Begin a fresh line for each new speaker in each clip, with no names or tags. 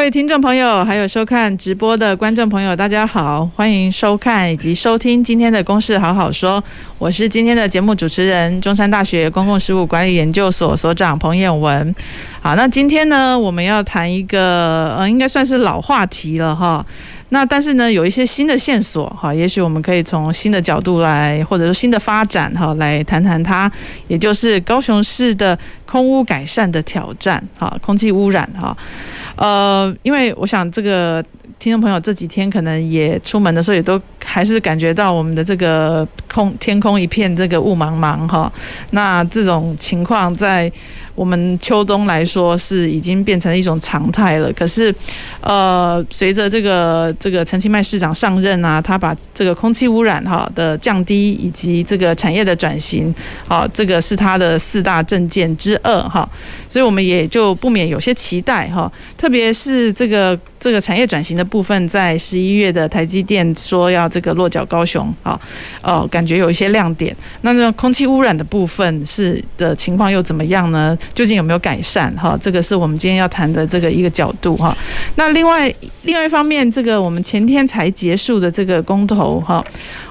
各位听众朋友，还有收看直播的观众朋友，大家好，欢迎收看以及收听今天的《公事好好说》，我是今天的节目主持人，中山大学公共事务管理研究所所长彭渰雯。好，那今天呢，我们要谈一个呃，应该算是老话题了哈。那但是呢，有一些新的线索哈，也许我们可以从新的角度来，或者说新的发展哈，来谈谈它，也就是高雄市的空污改善的挑战哈，空气污染哈。呃，因为我想这个听众朋友这几天可能也出门的时候，也都还是感觉到我们的这个空天空一片这个雾茫茫哈。那这种情况在我们秋冬来说是已经变成一种常态了。可是，呃，随着这个这个陈其迈市长上任啊，他把这个空气污染哈的降低以及这个产业的转型，好，这个是他的四大政见之二哈。所以我们也就不免有些期待哈，特别是这个这个产业转型的部分，在十一月的台积电说要这个落脚高雄啊，哦，感觉有一些亮点。那那空气污染的部分是的情况又怎么样呢？究竟有没有改善？哈，这个是我们今天要谈的这个一个角度哈。那另外另外一方面，这个我们前天才结束的这个公投哈，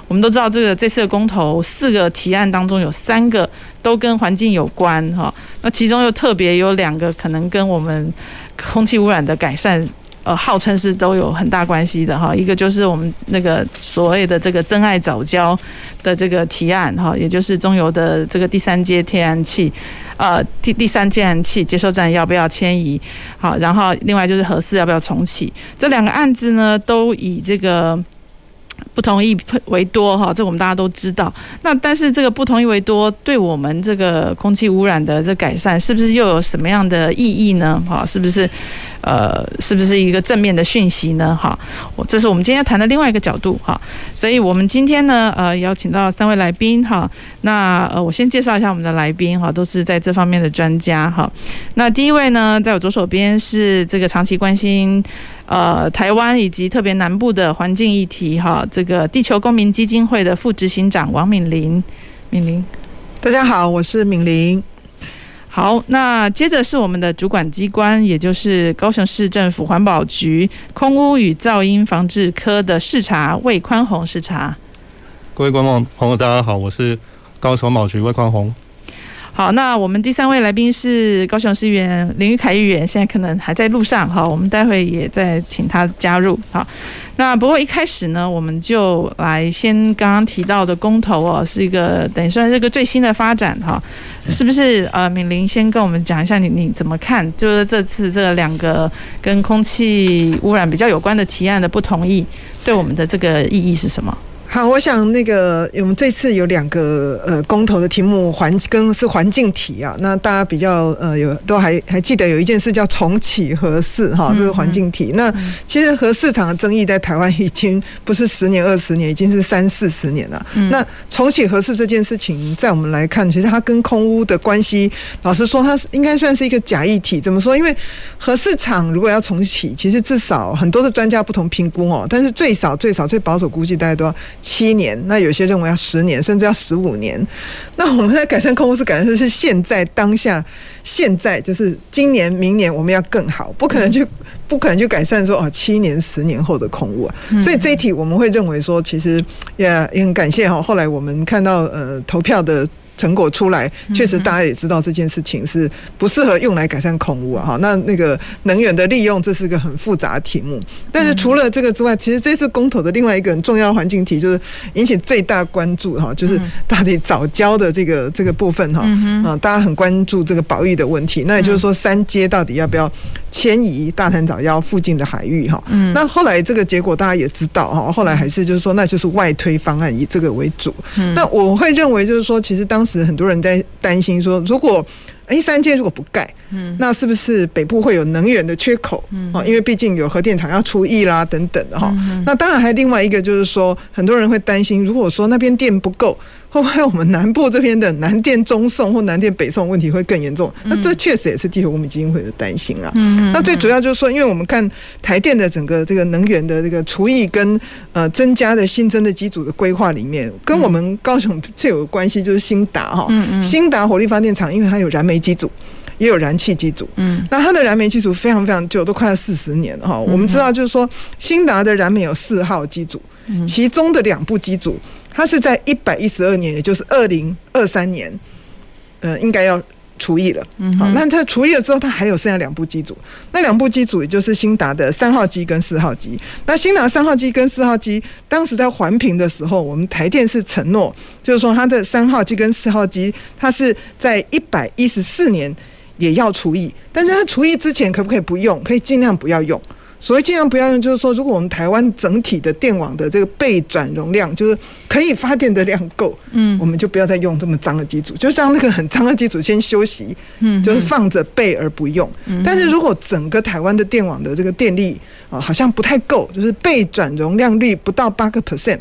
我们都知道这个这次的公投四个提案当中有三个都跟环境有关哈。那其中又特别有两个可能跟我们空气污染的改善，呃，号称是都有很大关系的哈。一个就是我们那个所谓的这个真爱早教的这个提案哈，也就是中油的这个第三阶天然气。呃，第第三天然气接收站要不要迁移？好，然后另外就是核四要不要重启？这两个案子呢，都以这个不同意为多哈，这我们大家都知道。那但是这个不同意为多，对我们这个空气污染的这改善，是不是又有什么样的意义呢？哈，是不是？呃，是不是一个正面的讯息呢？哈，我这是我们今天要谈的另外一个角度哈。所以我们今天呢，呃，邀请到三位来宾哈。那呃，我先介绍一下我们的来宾哈，都是在这方面的专家哈。那第一位呢，在我左手边是这个长期关心呃台湾以及特别南部的环境议题哈，这个地球公民基金会的副执行长王敏玲。敏玲，
大家好，我是敏玲。
好，那接着是我们的主管机关，也就是高雄市政府环保局空污与噪音防治科的视察魏宽宏视察。
各位观众朋友，大家好，我是高雄环保局魏宽宏。
好，那我们第三位来宾是高雄市议员林玉凯议员，现在可能还在路上，哈，我们待会也再请他加入。好。那不过一开始呢，我们就来先刚刚提到的公投哦，是一个等于算是一个最新的发展哈，是不是？呃，敏玲先跟我们讲一下你你怎么看？就是这次这两个跟空气污染比较有关的提案的不同意，对我们的这个意义是什么？
好，我想那个我们这次有两个呃公投的题目，环跟是环境题啊。那大家比较呃有都还还记得有一件事叫重启核四哈，这是环境题。那其实核四厂的争议在台湾已经不是十年二十年，已经是三四十年了。那重启核四这件事情，在我们来看，其实它跟空屋的关系，老实说，它是应该算是一个假议题。怎么说？因为核四厂如果要重启，其实至少很多的专家不同评估哦，但是最少最少最保守估计大概都要。七年，那有些认为要十年，甚至要十五年。那我们在改善空污是改善的是现在当下，现在就是今年、明年我们要更好，不可能去不可能去改善说哦七年、十年后的空污啊。所以这一题我们会认为说，其实也也很感谢哈。后来我们看到呃投票的。成果出来，确实大家也知道这件事情是不适合用来改善空污啊。哈，那那个能源的利用，这是个很复杂的题目。但是除了这个之外，其实这次公投的另外一个很重要的环境题，就是引起最大关注哈，就是到底早教的这个这个部分哈啊，大家很关注这个保育的问题。那也就是说，三阶到底要不要迁移大潭早教附近的海域哈？那后来这个结果大家也知道哈，后来还是就是说，那就是外推方案以这个为主。那我会认为就是说，其实当时很多人在担心说，如果 A，三阶如果不盖，嗯，那是不是北部会有能源的缺口？嗯，哦因为毕竟有核电厂要出役啦，等等的哈。那当然还有另外一个就是说，很多人会担心，如果说那边电不够。会不会我们南部这边的南电中送或南电北送问题会更严重？那这确实也是地球公民基金会的担心啊。那最主要就是说，因为我们看台电的整个这个能源的这个除役跟呃增加的新增的机组的规划里面，跟我们高雄最有关系就是新达哈。新达火力发电厂，因为它有燃煤机组，也有燃气机组。嗯。那它的燃煤机组非常非常久，都快要四十年了哈。我们知道就是说，新达的燃煤有四号机组，其中的两部机组。它是在一百一十二年，也就是二零二三年，呃，应该要除役了。嗯，好，那它除役了之后，它还有剩下两部机组，那两部机组也就是新达的三号机跟四号机。那新达三号机跟四号机，当时在环评的时候，我们台电是承诺，就是说它的三号机跟四号机，它是在一百一十四年也要除役，但是它除役之前可不可以不用？可以尽量不要用。所以尽量不要用，就是说，如果我们台湾整体的电网的这个备转容量，就是可以发电的量够，嗯，我们就不要再用这么脏的机组，就像那个很脏的机组先休息，嗯，就是放着备而不用。但是如果整个台湾的电网的这个电力啊，好像不太够，就是备转容量率不到八个 percent。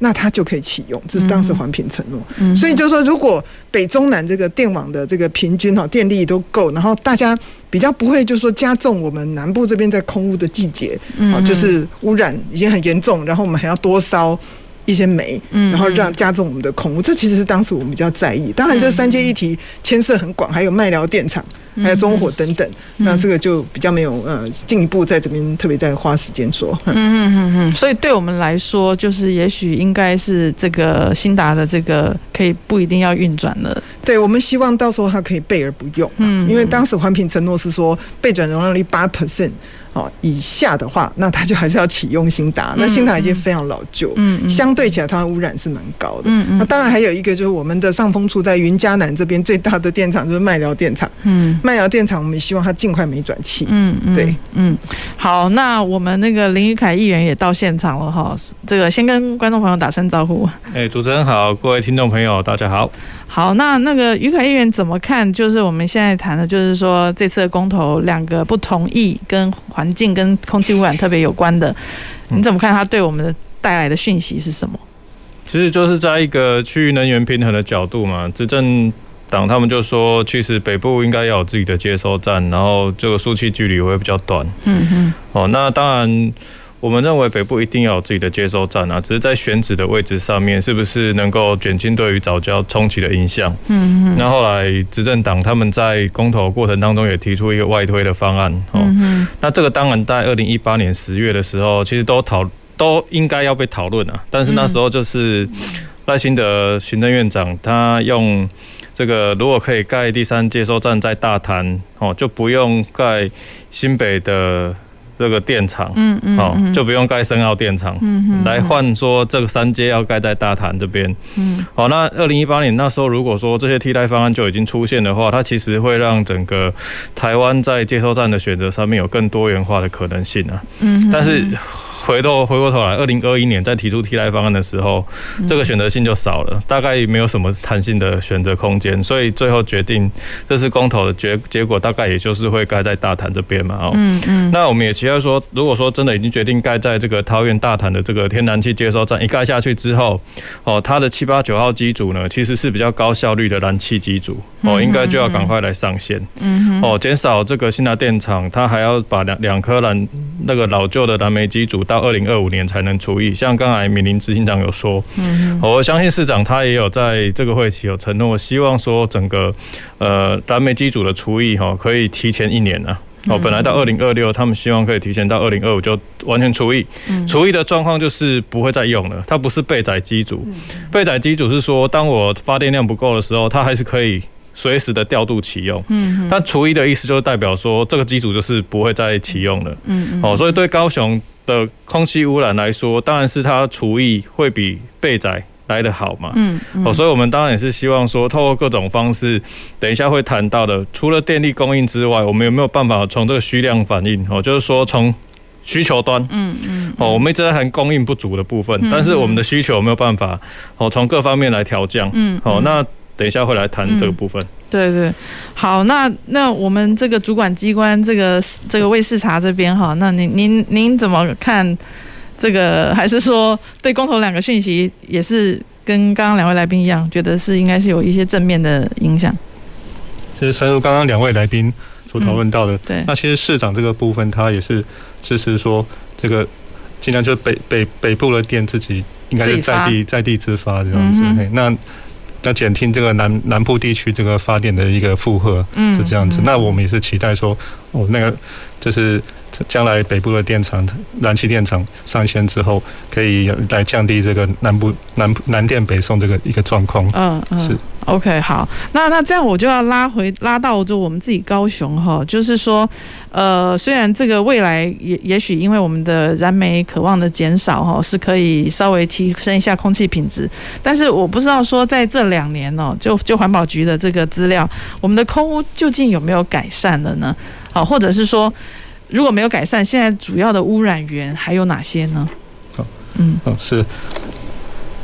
那它就可以启用，这是当时环评承诺。嗯、所以就是说，如果北中南这个电网的这个平均哈电力都够，然后大家比较不会就是说加重我们南部这边在空污的季节，啊，就是污染已经很严重，然后我们还要多烧一些煤，然后让加重我们的空污，这其实是当时我们比较在意。当然，这三阶议题牵涉很广，还有麦寮电厂。还有中火等等，那这个就比较没有呃进一步在这边特别在花时间说。嗯
嗯嗯嗯。所以对我们来说，就是也许应该是这个新达的这个可以不一定要运转了。
对，我们希望到时候它可以备而不用。嗯。因为当时环评承诺是说备转容量率八 percent。哦，以下的话，那它就还是要启用新达。那新达已经非常老旧，嗯，相对起来它的污染是蛮高的。嗯嗯。那当然还有一个就是我们的上风处在云嘉南这边最大的电厂就是麦寮电厂。嗯。麦寮电厂，我们也希望它尽快没转气。嗯嗯。对，嗯。
好，那我们那个林宇凯议员也到现场了哈。这个先跟观众朋友打声招呼。
哎，主持人好，各位听众朋友大家好。
好，那那个于凯议员怎么看？就是我们现在谈的，就是说这次的公投两个不同意，跟环境跟空气污染特别有关的，你怎么看？它对我们的带来的讯息是什么？
其实就是在一个区域能源平衡的角度嘛，执政党他们就说，其实北部应该要有自己的接收站，然后这个输气距离会比较短。嗯嗯。哦，那当然。我们认为北部一定要有自己的接收站啊，只是在选址的位置上面，是不是能够减轻对于早教冲击的影响？嗯嗯。那后来执政党他们在公投过程当中也提出一个外推的方案。嗯嗯。那这个当然在二零一八年十月的时候，其实都讨都应该要被讨论啊。但是那时候就是赖清德行政院长他用这个，如果可以盖第三接收站在大潭哦，就不用盖新北的。这个电厂，嗯嗯，哦，就不用盖深澳电厂，嗯嗯，来换说这个三阶要盖在大潭这边，嗯，好，那二零一八年那时候，如果说这些替代方案就已经出现的话，它其实会让整个台湾在接收站的选择上面有更多元化的可能性啊，嗯，但是。回头回过头来，二零二一年在提出替代方案的时候，这个选择性就少了，大概没有什么弹性的选择空间，所以最后决定这次公投的结结果，大概也就是会盖在大潭这边嘛。哦，嗯嗯。那我们也期待说，如果说真的已经决定盖在这个桃园大潭的这个天然气接收站，一盖下去之后，哦，它的七八九号机组呢，其实是比较高效率的燃气机组，哦，应该就要赶快来上线，嗯哦，减少这个新达电厂，它还要把两两颗燃那个老旧的燃煤机组到二零二五年才能除役，像刚才敏玲执行长有说，嗯，我相信市长他也有在这个会期有承诺，希望说整个呃燃煤机组的除役哈可以提前一年呢。哦，本来到二零二六，他们希望可以提前到二零二五就完全除役。除役的状况就是不会再用了，它不是备载机组，备载机组是说当我发电量不够的时候，它还是可以。随时的调度启用，嗯，但除役的意思就是代表说这个机组就是不会再启用了，嗯，哦，所以对高雄的空气污染来说，当然是它厨艺会比备载来得好嘛，嗯，哦，所以我们当然也是希望说，透过各种方式，等一下会谈到的，除了电力供应之外，我们有没有办法从这个需量反应，哦，就是说从需求端，嗯嗯，哦，我们一直在谈供应不足的部分，但是我们的需求有没有办法，哦，从各方面来调降，嗯，哦，那。等一下会来谈这个部分。嗯、
对对，好，那那我们这个主管机关这个这个卫视察这边哈，那您您您怎么看这个？还是说对公投两个讯息也是跟刚刚两位来宾一样，觉得是应该是有一些正面的影响？
其实，诚如刚刚两位来宾所讨论到的，
嗯，对，
那其实市长这个部分，他也是支持说这个尽量就北北北部的店自己应该是在地在地自发这样子，嗯，那。要减轻这个南南部地区这个发电的一个负荷，嗯，是这样子。那我们也是期待说，哦，那个就是将来北部的电厂、燃气电厂上线之后，可以来降低这个南部南南电北送这个一个状况。
嗯嗯，是。OK，好，那那这样我就要拉回拉到就我们自己高雄哈，就是说，呃，虽然这个未来也也许因为我们的燃煤渴望的减少哈，是可以稍微提升一下空气品质，但是我不知道说在这两年哦，就就环保局的这个资料，我们的空污究竟有没有改善了呢？好，或者是说如果没有改善，现在主要的污染源还有哪些呢？
好，嗯，哦，是。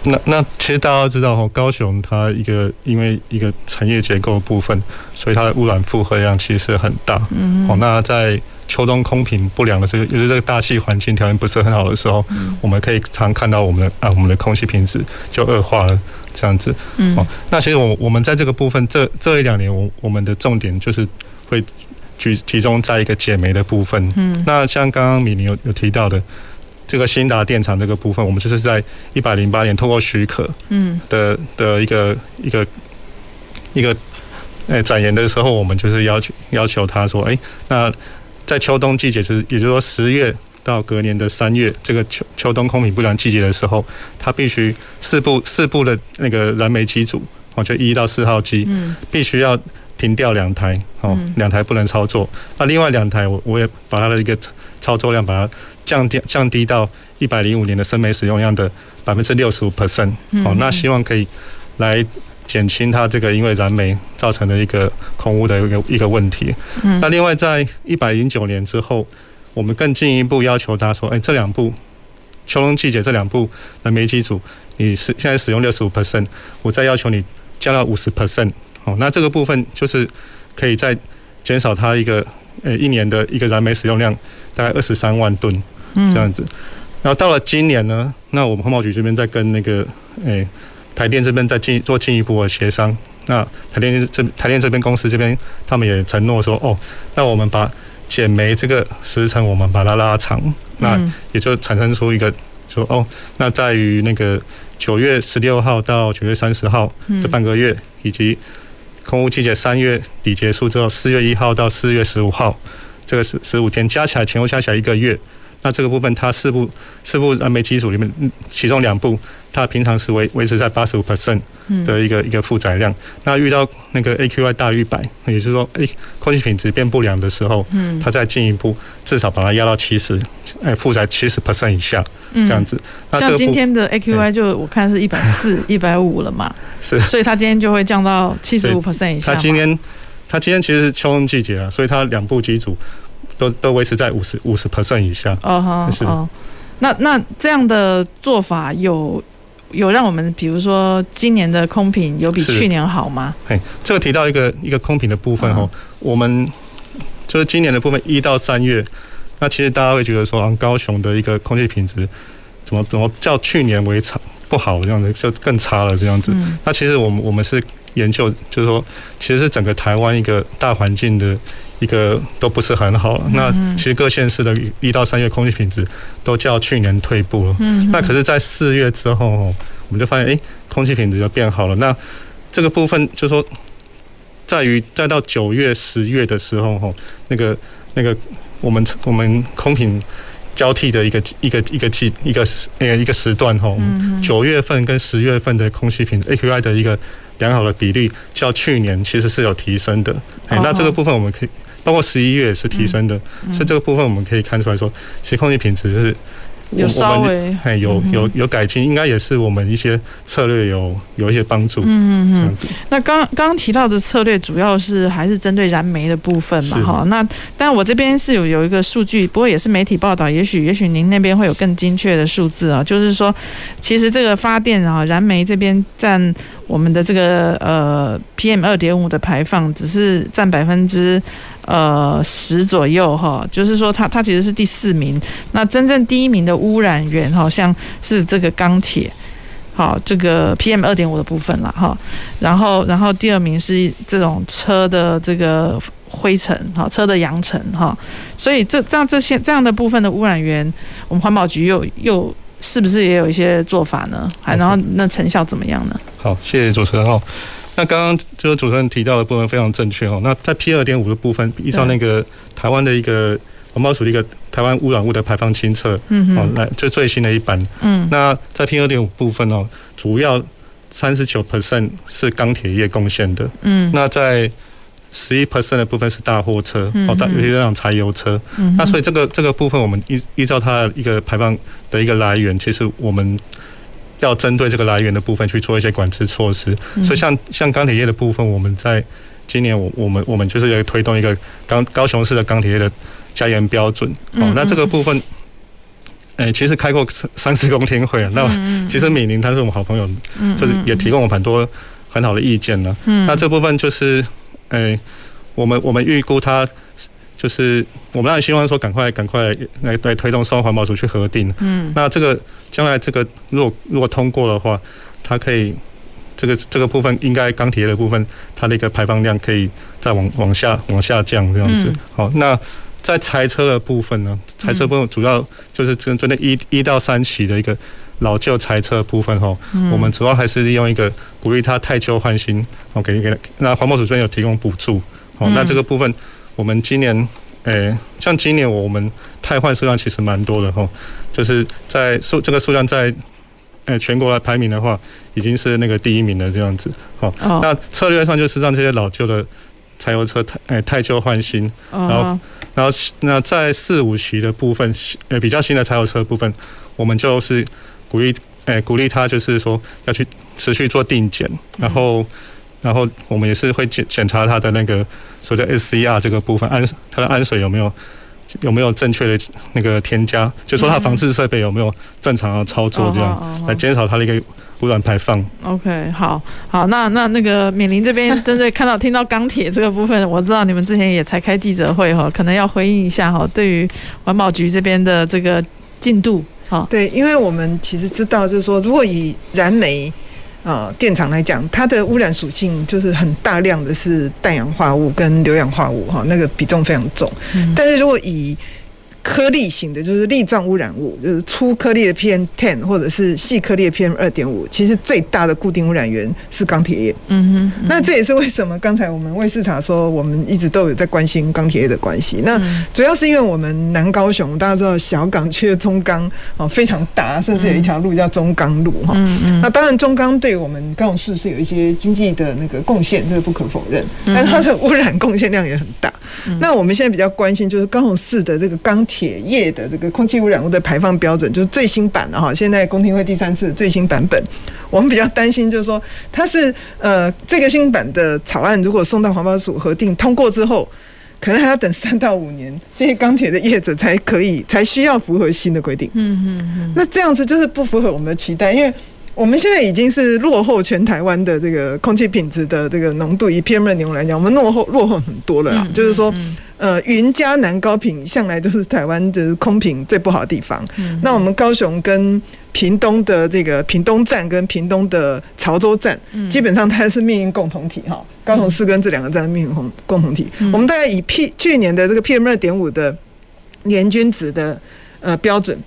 那那其实大家都知道哈，高雄它一个因为一个产业结构的部分，所以它的污染负荷量其实很大。嗯。哦，那在秋冬空品不良的这个，尤其这个大气环境条件不是很好的时候，我们可以常看到我们的啊，我们的空气品质就恶化了这样子。嗯。哦，那其实我我们在这个部分，这这一两年，我我们的重点就是会集集中在一个解煤的部分。嗯。那像刚刚米妮有有提到的。这个兴达电厂这个部分，我们就是在一百零八年通过许可，嗯，的的一个一个一个诶展延的时候，我们就是要求要求他说，哎，那在秋冬季节，就是也就是说十月到隔年的三月，这个秋秋冬空品不良季节的时候，它必须四部四部的那个燃煤机组，哦，就一到四号机，嗯，必须要停掉两台，哦，两台不能操作，那另外两台我我也把它的一个操作量把它。降低降低到一百零五年的生煤使用量的百分之六十五 percent，哦，那希望可以来减轻它这个因为燃煤造成的一个空污的一个一个问题。那另外在一百零九年之后，我们更进一步要求他说，哎，这两步秋冬季节这两步燃煤机组，你是现在使用六十五 percent，我再要求你降到五十 percent，哦，那这个部分就是可以再减少它一个呃一年的一个燃煤使用量大概二十三万吨。这样子，然后到了今年呢，那我们环保局这边在跟那个诶、欸、台电这边在进做进一步的协商。那台电这台电这边公司这边，他们也承诺说，哦，那我们把减煤这个时程我们把它拉长，那也就产生出一个说，哦，那在于那个九月十六号到九月三十号这半个月，以及空污季节三月底结束之后，四月一号到四月十五号这个十十五天加起来前后加起来一个月。那这个部分，它四部四部燃煤机组里面，其中两部它平常是维维持在八十五 percent 的一个一个负载量。那遇到那个 AQI 大于一百，也就是说，诶，空气品质变不良的时候，嗯它再进一步至少把它压到七十，哎，负载七十 percent 以下，这样子。
像今天的 AQI 就我看是一百四、一百五了嘛，是，所以它今天就会降到七十五 percent 以下。它今天
它今天其实是秋冬季节啊，所以它两部机组。都都维持在五十五十 percent 以下。哦哈，是。
那那这样的做法有有让我们，比如说今年的空品有比去年好吗？
嘿，这个提到一个一个空品的部分哈，我们就是今年的部分一到三月，那其实大家会觉得说，啊，高雄的一个空气品质怎么怎么较去年为差不好这样子，就更差了这样子。那其实我们我们是研究，就是说，其实是整个台湾一个大环境的。一个都不是很好了。那其实各县市的一到三月空气品质都较去年退步了。嗯。那可是，在四月之后，我们就发现，哎，空气品质就变好了。那这个部分就是说，在于再到九月、十月的时候，哈，那个那个我们我们空品交替的一个一个一个季一个那个一个时段，哈，九月份跟十月份的空气品质 AQI 的一个良好的比例，较去年其实是有提升的。哎，那这个部分我们可以。包括十一月也是提升的，所以这个部分我们可以看出来说，其实空气品质是
有稍微哎
有有有改进，应该也是我们一些策略有有一些帮助。嗯嗯，这样子。
那刚刚刚提到的策略主要是还是针对燃煤的部分嘛？哈，那但我这边是有有一个数据，不过也是媒体报道，也许也许您那边会有更精确的数字啊，就是说，其实这个发电啊，燃煤这边占。我们的这个呃 PM 二点五的排放只是占百分之呃十左右哈，就是说它它其实是第四名。那真正第一名的污染源好像是这个钢铁，好这个 PM 二点五的部分了哈。然后然后第二名是这种车的这个灰尘哈，车的扬尘哈。所以这这样这些这样的部分的污染源，我们环保局又又。是不是也有一些做法呢？还然后那成效怎么样呢？
好，谢谢主持人哦。那刚刚就是主持人提到的部分非常正确哦。那在 P 二点五的部分，依照那个台湾的一个环保署的一个台湾污染物的排放清册，嗯哦，来就最新的一版，嗯，那在 P 二点五部分哦，主要三十九 percent 是钢铁业贡献的，嗯，那在。十一 percent 的部分是大货车，哦，大尤其是那种柴油车。嗯、那所以这个这个部分，我们依依照它的一个排放的一个来源，其实我们要针对这个来源的部分去做一些管制措施。嗯、所以像像钢铁业的部分，我们在今年我我们我们就是要推动一个高高雄市的钢铁业的加严标准。哦，那这个部分，诶、欸，其实开过三次公听会了。那其实美玲她是我们好朋友，就是也提供我们很多很好的意见了。那这部分就是。哎、欸，我们我们预估它就是我们当然希望说赶快赶快来来推动送环保署去核定。嗯，那这个将来这个如果如果通过的话，它可以这个这个部分应该钢铁的部分它的一个排放量可以再往往下往下降这样子。好，那在柴车的部分呢，柴车部分主要就是针针对一一到三期的一个。老旧柴车部分哈，我们主要还是利用一个鼓励它汰旧换新，哦，给给那环保署这边有提供补助，哦，那这个部分我们今年，诶，像今年我们汰换数量其实蛮多的哈，就是在数这个数量在，诶，全国来排名的话，已经是那个第一名的这样子，好，那策略上就是让这些老旧的柴油车汰诶汰旧换新，然后然后那在四五期的部分，呃，比较新的柴油车部分，我们就是。鼓励，诶，鼓励他就是说要去持续做定检，然后，然后我们也是会检检查他的那个所谓的 SCR 这个部分，氨它的氨水有没有有没有正确的那个添加，就说它防治设备有没有正常的操作，这样来减少它的一个污染排放。
OK，好，好，那那那个敏玲这边针对看到听到钢铁这个部分，我知道你们之前也才开记者会哈，可能要回应一下哈，对于环保局这边的这个进度。哈，对，
因为我们其实知道，就是说，如果以燃煤啊电厂来讲，它的污染属性就是很大量的是氮氧化物跟硫氧化物哈，那个比重非常重。但是如果以颗粒型的，就是粒状污染物，就是粗颗粒的 PM ten 或者是细颗粒的 PM 二点五，其实最大的固定污染源是钢铁业。嗯哼，那这也是为什么刚才我们卫视查说，我们一直都有在关心钢铁业的关系。那主要是因为我们南高雄，大家知道小港区的中钢哦非常大，甚至有一条路叫中钢路哈。嗯嗯。那当然中钢对我们高雄市是有一些经济的那个贡献，这个不可否认。但它的污染贡献量也很大。那我们现在比较关心就是高雄市的这个钢铁业的这个空气污染物的排放标准，就是最新版的哈。现在公听会第三次最新版本，我们比较担心就是说，它是呃这个新版的草案如果送到环保署核定通过之后，可能还要等三到五年，这些钢铁的业者才可以才需要符合新的规定。嗯嗯嗯。那这样子就是不符合我们的期待，因为我们现在已经是落后全台湾的这个空气品质的这个浓度，以 PM 二点五来讲，我们落后落后很多了啦。就是说。呃，云嘉南高屏向来都是台湾就是空品最不好的地方。嗯、那我们高雄跟屏东的这个屏东站跟屏东的潮州站，嗯、基本上它是命运共同体哈。高雄市跟这两个站命运共共同体。嗯、我们大概以 P 去年的这个 PM 二点五的年均值的呃标准，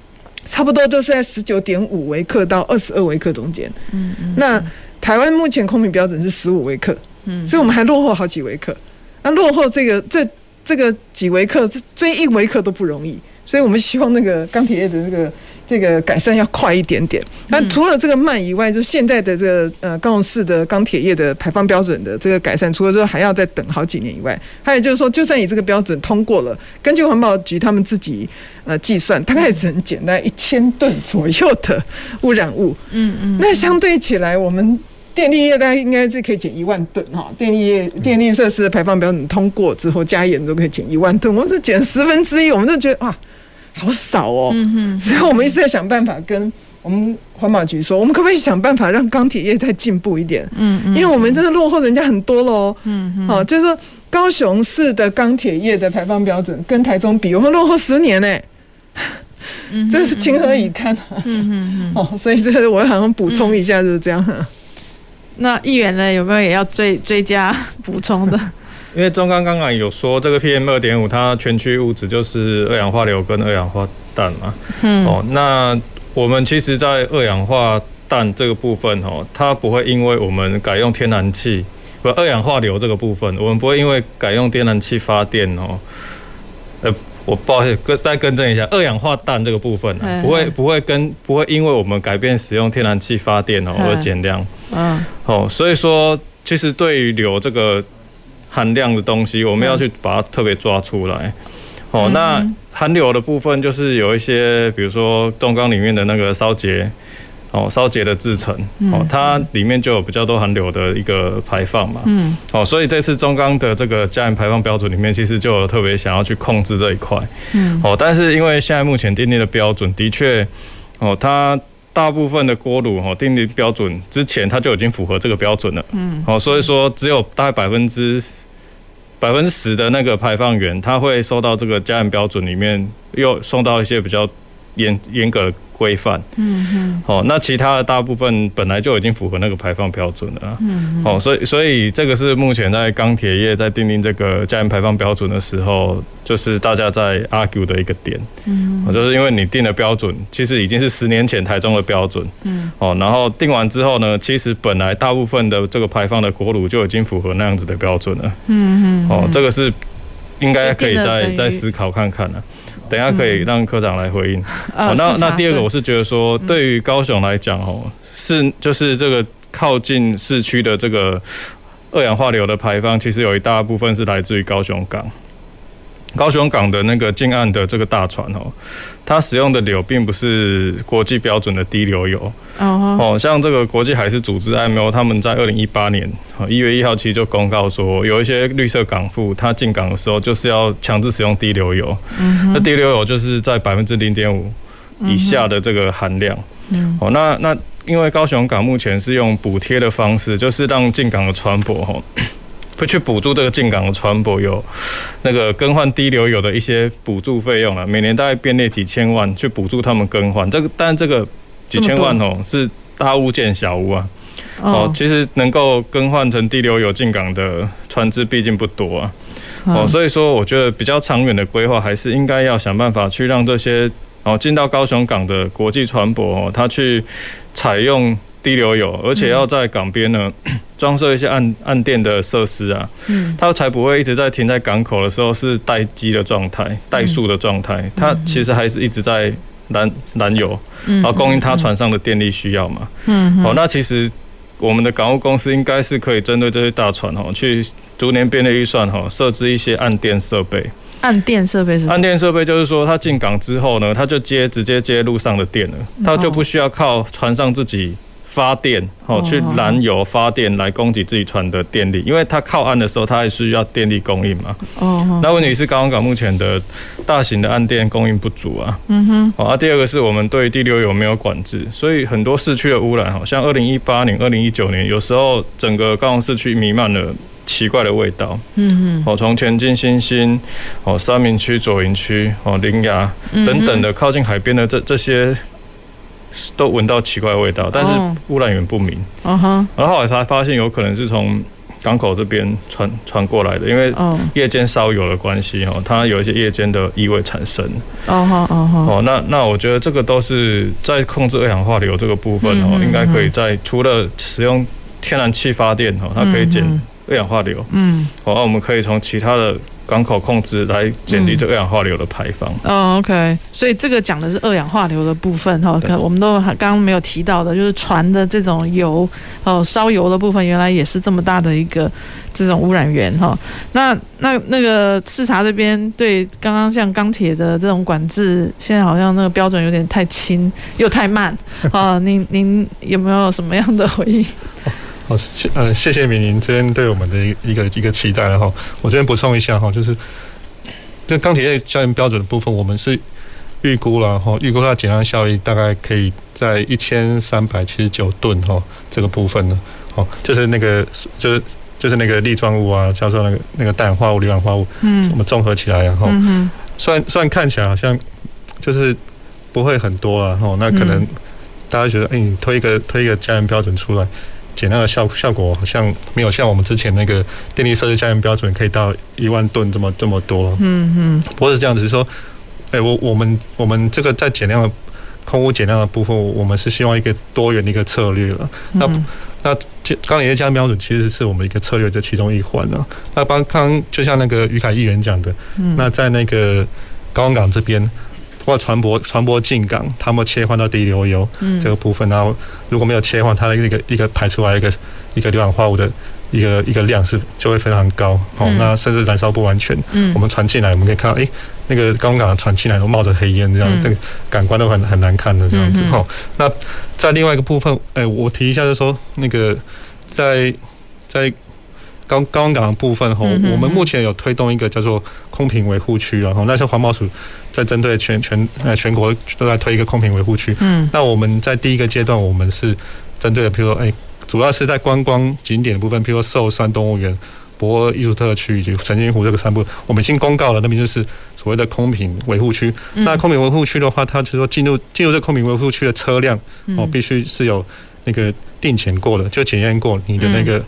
差不多就是在十九点五微克到二十二微克中间。嗯嗯。那台湾目前空品标准是十五微克，嗯，所以我们还落后好几微克。那落后这个这。这个几微克，这这一微克都不容易，所以我们希望那个钢铁业的这个这个改善要快一点点。那除了这个慢以外，就现在的这个呃高雄市的钢铁业的排放标准的这个改善，除了说还要再等好几年以外，还有就是说，就算以这个标准通过了，根据环保局他们自己呃计算，大概只能减到一千吨左右的污染物。嗯嗯，那相对起来，我们。电力业大概应该是可以减一万吨哈，电力业电力设施的排放标准通过之后加严都可以减一万吨，我们是减十分之一，我们就觉得哇，好少哦。嗯哼，所以我们一直在想办法跟我们环保局说，我们可不可以想办法让钢铁业再进步一点？
嗯嗯，
因为我们真的落后人家很多喽。
嗯嗯，
哦，就是说高雄市的钢铁业的排放标准跟台中比，我们落后十年呢。嗯，这是情何以堪啊！
嗯嗯嗯。
哦，所以这个我好像补充一下，就是这样。
那议员呢，有没有也要追追加补充的？
因为中钢刚刚有说，这个 PM 二点五它全区物质就是二氧化硫跟二氧化氮嘛。嗯。哦，那我们其实，在二氧化氮这个部分哦，它不会因为我们改用天然气，不，二氧化硫这个部分，我们不会因为改用天然气发电哦。呃，我不好意思，更再更正一下，二氧化氮这个部分不会不会跟不会因为我们改变使用天然气发电哦而减量。嗯。哦，所以说，其实对于硫这个。含量的东西，我们要去把它特别抓出来。哦，那含硫的部分就是有一些，比如说冻缸里面的那个烧结，哦，烧结的制成，哦，它里面就有比较多含硫的一个排放嘛。嗯。哦，所以这次中钢的这个加盐排放标准里面，其实就有特别想要去控制这一块。嗯。哦，但是因为现在目前订立的标准的确，哦，它。大部分的锅炉哈，定的标准之前，它就已经符合这个标准了。嗯，好，所以说只有大概百分之百分之十的那个排放源，它会受到这个加严标准里面又送到一些比较严严格。规范，嗯嗯，哦，那其他的大部分本来就已经符合那个排放标准了，嗯，哦，所以所以这个是目前在钢铁业在订定这个加盐排放标准的时候，就是大家在 argue 的一个点，嗯，就是因为你定的标准其实已经是十年前台中的标准，嗯，哦，然后定完之后呢，其实本来大部分的这个排放的锅炉就已经符合那样子的标准了，嗯嗯，哦，这个是应该可以再再思考看看了。等一下可以让科长来回应。那那第二个我是觉得说，对于高雄来讲哦，是就是这个靠近市区的这个二氧化硫的排放，其实有一大部分是来自于高雄港。高雄港的那个近岸的这个大船哦，它使用的硫并不是国际标准的低硫油。哦，像这个国际海事组织 IMO，他们在二零一八年一月一号其实就公告说，有一些绿色港埠，它进港的时候就是要强制使用低硫油，那低硫油就是在百分之零点五以下的这个含量，哦，那那因为高雄港目前是用补贴的方式，就是让进港的船舶哈。会去补助这个进港的船舶有那个更换低流油的一些补助费用啊，每年大概编列几千万去补助他们更换。这个，但这个几千万哦是大巫见小巫啊，哦，其实能够更换成低流油进港的船只毕竟不多啊，哦，所以说我觉得比较长远的规划还是应该要想办法去让这些哦进到高雄港的国际船舶哦，它去采用。低流油，而且要在港边呢装设一些岸岸电的设施啊，嗯，它才不会一直在停在港口的时候是待机的状态、怠速的状态，它其实还是一直在燃燃油，然后供应它船上的电力需要嘛，嗯，好，那其实我们的港务公司应该是可以针对这些大船哦，去逐年编列预算哈，设置一些岸电设备。
岸电设备是？
岸电设备就是说，它进港之后呢，它就接直接接路上的电了，它就不需要靠船上自己。发电哦，去燃油发电来供给自己船的电力，因为它靠岸的时候，它还需要电力供应嘛。哦。那问题是高雄港目前的大型的岸电供应不足啊。嗯哼。好啊，第二个是我们对地流有没有管制，所以很多市区的污染，好像二零一八年、二零一九年，有时候整个高雄市区弥漫了奇怪的味道。嗯哼。哦，从前进新兴，哦，三明区、左营区、哦，林雅等等的靠近海边的这这些。都闻到奇怪的味道，但是污染源不明。嗯哼，然后后来才发现有可能是从港口这边传传过来的，因为夜间烧油的关系哦，它有一些夜间的异味产生。哦那那我觉得这个都是在控制二氧化硫这个部分哦，应该可以在除了使用天然气发电哦，它可以减二氧化硫。嗯，好，那我们可以从其他的。港口控制来减低这二氧化硫的排放。
嗯、哦，OK，所以这个讲的是二氧化硫的部分哈。可我们都刚刚没有提到的，就是船的这种油哦，烧油的部分，原来也是这么大的一个这种污染源哈。那那那个视察这边对刚刚像钢铁的这种管制，现在好像那个标准有点太轻又太慢啊。您您有没有什么样的回应？
好，谢呃，谢谢敏玲这边对我们的一个一个期待哈。我这边补充一下哈，就是这钢铁业加盐标准的部分，我们是预估了哈，预估它减量效益大概可以在一千三百七十九吨哈，这个部分呢，哦，就是那个就是就是那个粒状物啊，加上那个那个氮氧化物、硫氧化物，嗯，我们综合起来然后，虽然虽然看起来好像就是不会很多啊，哈，那可能大家觉得，哎，你推一个推一个加盐标准出来。减量的效效果好像没有像我们之前那个电力设施加盐标准可以到一万吨这么这么多。嗯嗯。不是这样子，是说，哎，我我们我们这个在减量的空污减量的部分，我们是希望一个多元的一个策略了。那那刚才加盐标准其实是我们一个策略的其中一环了。那刚刚就像那个于凯议员讲的，那在那个高雄港这边。或船舶船舶进港，他们切换到低流油这个部分，然后如果没有切换，它的一个一个排出来一个一个硫氧化物的一个一个量是就会非常高，好，那甚至燃烧不完全。嗯我们船进来，我们可以看到，哎，那个高雄港的船进来都冒着黑烟，这样这个感官都很很难看的这样子。好，那在另外一个部分，哎，我提一下，就是说那个在在。高高雄港的部分吼，我们目前有推动一个叫做空瓶维护区，然后那些环保署在针对全全呃全国都在推一个空品维护区。嗯，那我们在第一个阶段，我们是针对的，比如说哎，主要是在观光景点的部分，比如说寿山动物园、驳二艺术特区以及澄清湖这个三部，我们已经公告了，那边就是所谓的空品维护区。那空品维护区的话，它就是说进入进入这空品维护区的车辆哦，必须是有那个定检过的，就检验过你的那个。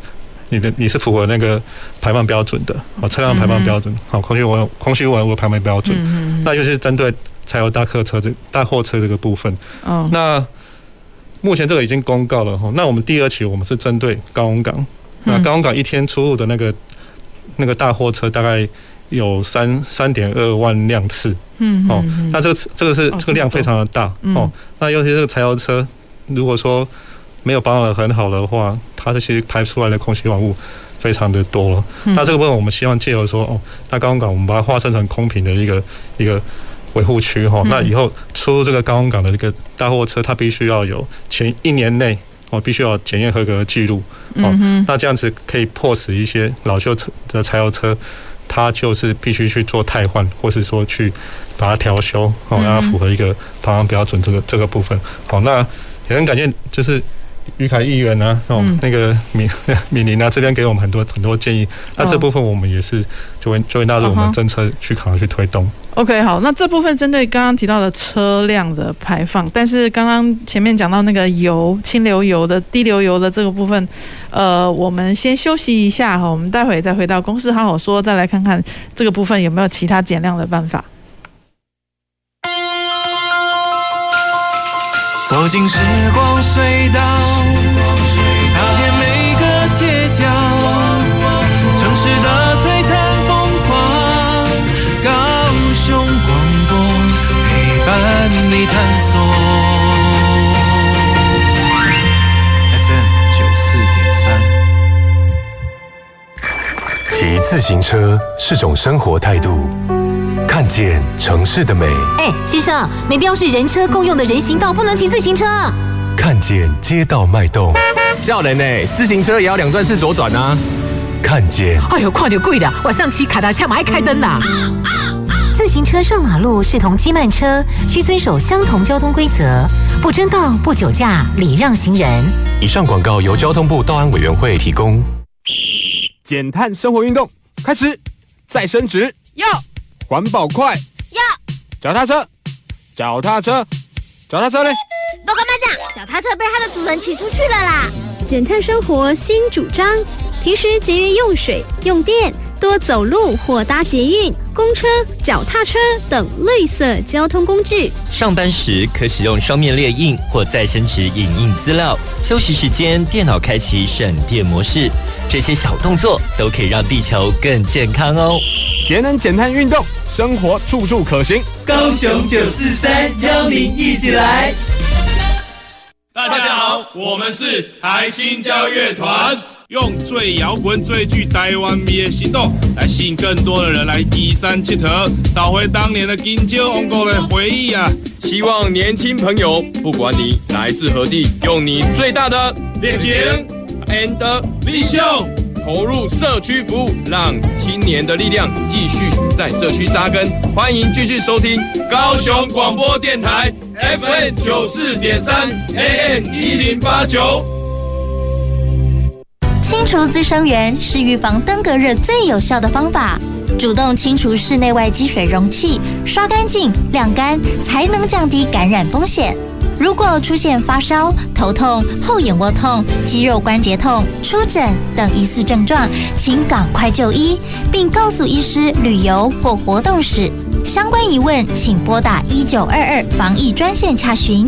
你的你是符合那个排放标准的，好，车辆排放标准，好，空气污染空气污染物排放标准，那就是针对柴油大客车这大货车这个部分。哦，那目前这个已经公告了哈，那我们第二期我们是针对高雄港，那高雄港一天出入的那个那个大货车大概有三三点二万辆次，嗯，哦，那这个这个是这个量非常的大，哦，那尤其这个柴油车，如果说没有保养的很好的话，它这些排出来的空气污染物非常的多了。那这个部分我们希望借由说，哦，那高雄港我们把它划分成空瓶的一个一个维护区哈。那以后出入这个高雄港的一个大货车，它必须要有前一年内哦，必须要检验合格的记录。哦，那这样子可以迫使一些老旧车的柴油车，它就是必须去做汰换，或是说去把它调修，哦，让它符合一个排放标准这个这个部分。好，那也很感谢，就是。于凯议员呢？哦，那个米 米林啊，这边给我们很多很多建议。那这部分我们也是就会就会纳入我们政策去考虑去推动。
OK，好，那这部分针对刚刚提到的车辆的排放，但是刚刚前面讲到那个油、清流油的低流油的这个部分，呃，我们先休息一下哈，我们待会再回到公司好好说，再来看看这个部分有没有其他减量的办法。走进时光隧道，踏遍每个街角，城市的璀璨风光，高雄广播陪伴你探索。FM 九四点三，骑自行车是种生活态度。看见城市的美。哎，先生，没标示人车共用的人行道不能骑自行车。看见街道脉动。叫人呢，自行车也要两段式左转啊。看见。哎呦，快点贵的，晚上骑卡达车嘛爱开灯呐。自行车上马路视同机慢车，需遵守相同交通规则，不争道、不酒驾、礼让行人。以上广告由交通部道安委员会提供。减碳生活运动开始，再伸直，要。环保快要脚踏车，脚踏车，脚踏车嘞！报告班长，脚踏车被它的主人骑出去了啦！减碳生活新主张，平时节约用水用电，多走路或搭捷运、公车、脚踏车等绿色交通工具。上班时可使用双面列印或再生纸影印资料，休息时间电脑开启省电模式，这些小动作都可以让地球更健康哦。节能减碳运动，生活处处可行。高雄九四三邀您一起来。大家好，我们是台青交乐团，用最摇滚、最具台湾味的行动，来吸引更多的人来移山铁佗，找回当年的金蕉王国的回忆啊！希望年轻朋友，不管你来自何地，用你最大的热情 and 力秀。
投入社区服务，让青年的力量继续在社区扎根。欢迎继续收听高雄广播电台 FM 九四点三 AM 一零八九。
清除滋生源是预防登革热最有效的方法。主动清除室内外积水容器，刷干净、晾干，才能降低感染风险。如果出现发烧、头痛、后眼窝痛、肌肉关节痛、出疹等疑似症状，请赶快就医，并告诉医师旅游或活动史。相关疑问，请拨打一九二二防疫专线查询。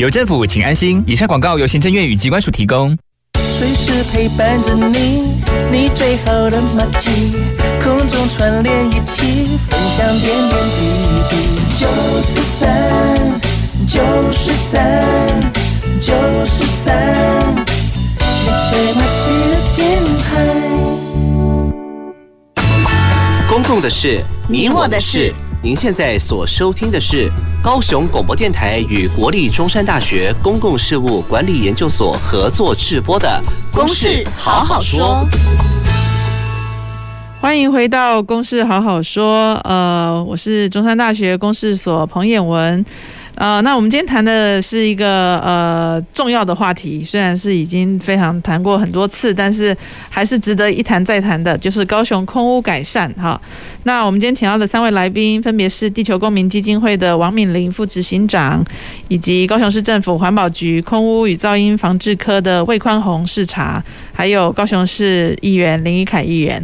有政府，请安心。以上广告由行政院与机关署提供。
随时陪伴着你，你最好的默契，空中串联一起，分享点点滴滴。九十三，九十三，九十三，你最默契的电台。
公共的事，你我的事。您现在所收听的是高雄广播电台与国立中山大学公共事务管理研究所合作制播的《公事好好说》。
欢迎回到《公事好好说》。呃，我是中山大学公事所彭衍文。呃，那我们今天谈的是一个呃重要的话题，虽然是已经非常谈过很多次，但是还是值得一谈再谈的，就是高雄空污改善哈。那我们今天请到的三位来宾，分别是地球公民基金会的王敏玲副执行长，以及高雄市政府环保局空污与噪音防治科的魏宽宏视察，还有高雄市议员林宜凯议员。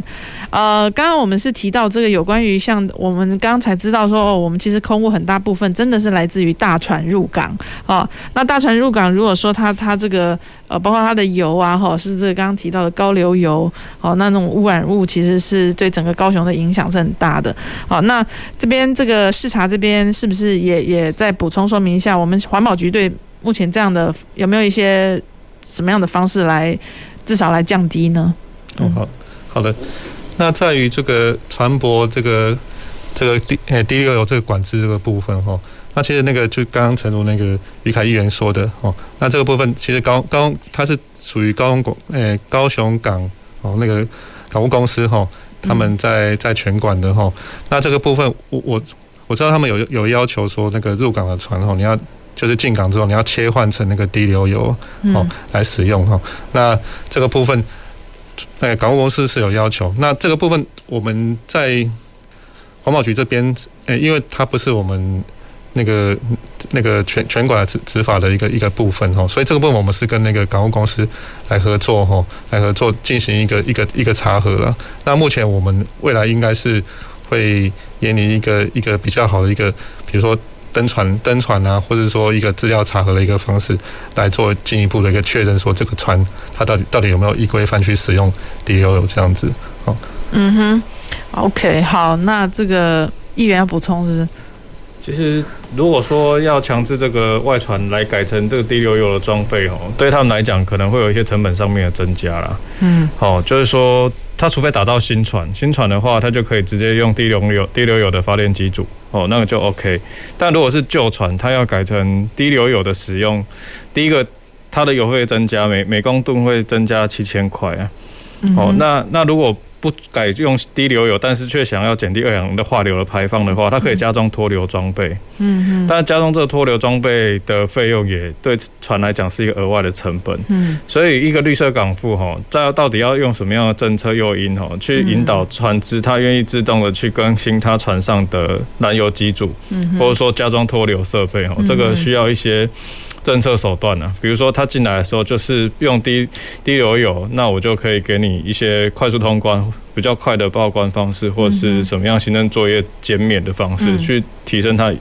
呃，刚刚我们是提到这个有关于像我们刚才知道说，哦，我们其实空污很大部分真的是来自于大船入港哦。那大船入港，如果说它它这个呃，包括它的油啊，哈，是这刚刚提到的高硫油，哦，那种污染物其实是对整个高雄的影响是很大的。好，那这边这个视察这边是不是也也再补充说明一下，我们环保局对目前这样的有没有一些什么样的方式来至少来降低呢？
嗯，好好的。那在于这个船舶这个这个低呃低硫油这个管制这个部分哈，那其实那个就刚刚陈如那个于凯议员说的哦，那这个部分其实高高它是属于高雄港呃高雄港哦那个港务公司哈，他们在在全管的哈，那这个部分我我我知道他们有有要求说那个入港的船哦，你要就是进港之后你要切换成那个低硫油哦来使用哈，那这个部分。哎，港务公司是有要求。那这个部分我们在环保局这边，呃，因为它不是我们那个那个全全管执执法的一个一个部分哦，所以这个部分我们是跟那个港务公司来合作哈，来合作进行一个一个一个查核了。那目前我们未来应该是会研拟一个一个比较好的一个，比如说。登船、登船啊，或者说一个资料查核的一个方式，来做进一步的一个确认，说这个船它到底到底有没有依规范去使用低硫油这样子。哦，
嗯哼，OK，好，那这个议员要补充是不是？
其实如果说要强制这个外船来改成这个低硫油的装备哦，对他们来讲可能会有一些成本上面的增加啦。嗯，好，就是说。他除非打到新船，新船的话，它就可以直接用低硫油、低硫油的发电机组，哦，那个就 OK。但如果是旧船，它要改成低硫油的使用，第一个它的油会增加，每每公吨会增加七千块啊。哦，那那如果。不改用低硫油，但是却想要减低二氧的化硫的排放的话，它可以加装脱硫装备。嗯嗯。但加装这个脱硫装备的费用也对船来讲是一个额外的成本。嗯。所以一个绿色港埠哈，在到底要用什么样的政策诱因哈，去引导船只它愿意自动的去更新它船上的燃油机组，嗯，或者说加装脱硫设备哈，这个需要一些。政策手段呢、啊？比如说他进来的时候就是用低低硫油，那我就可以给你一些快速通关、比较快的报关方式，或者是什么样行政作业减免的方式，去提升他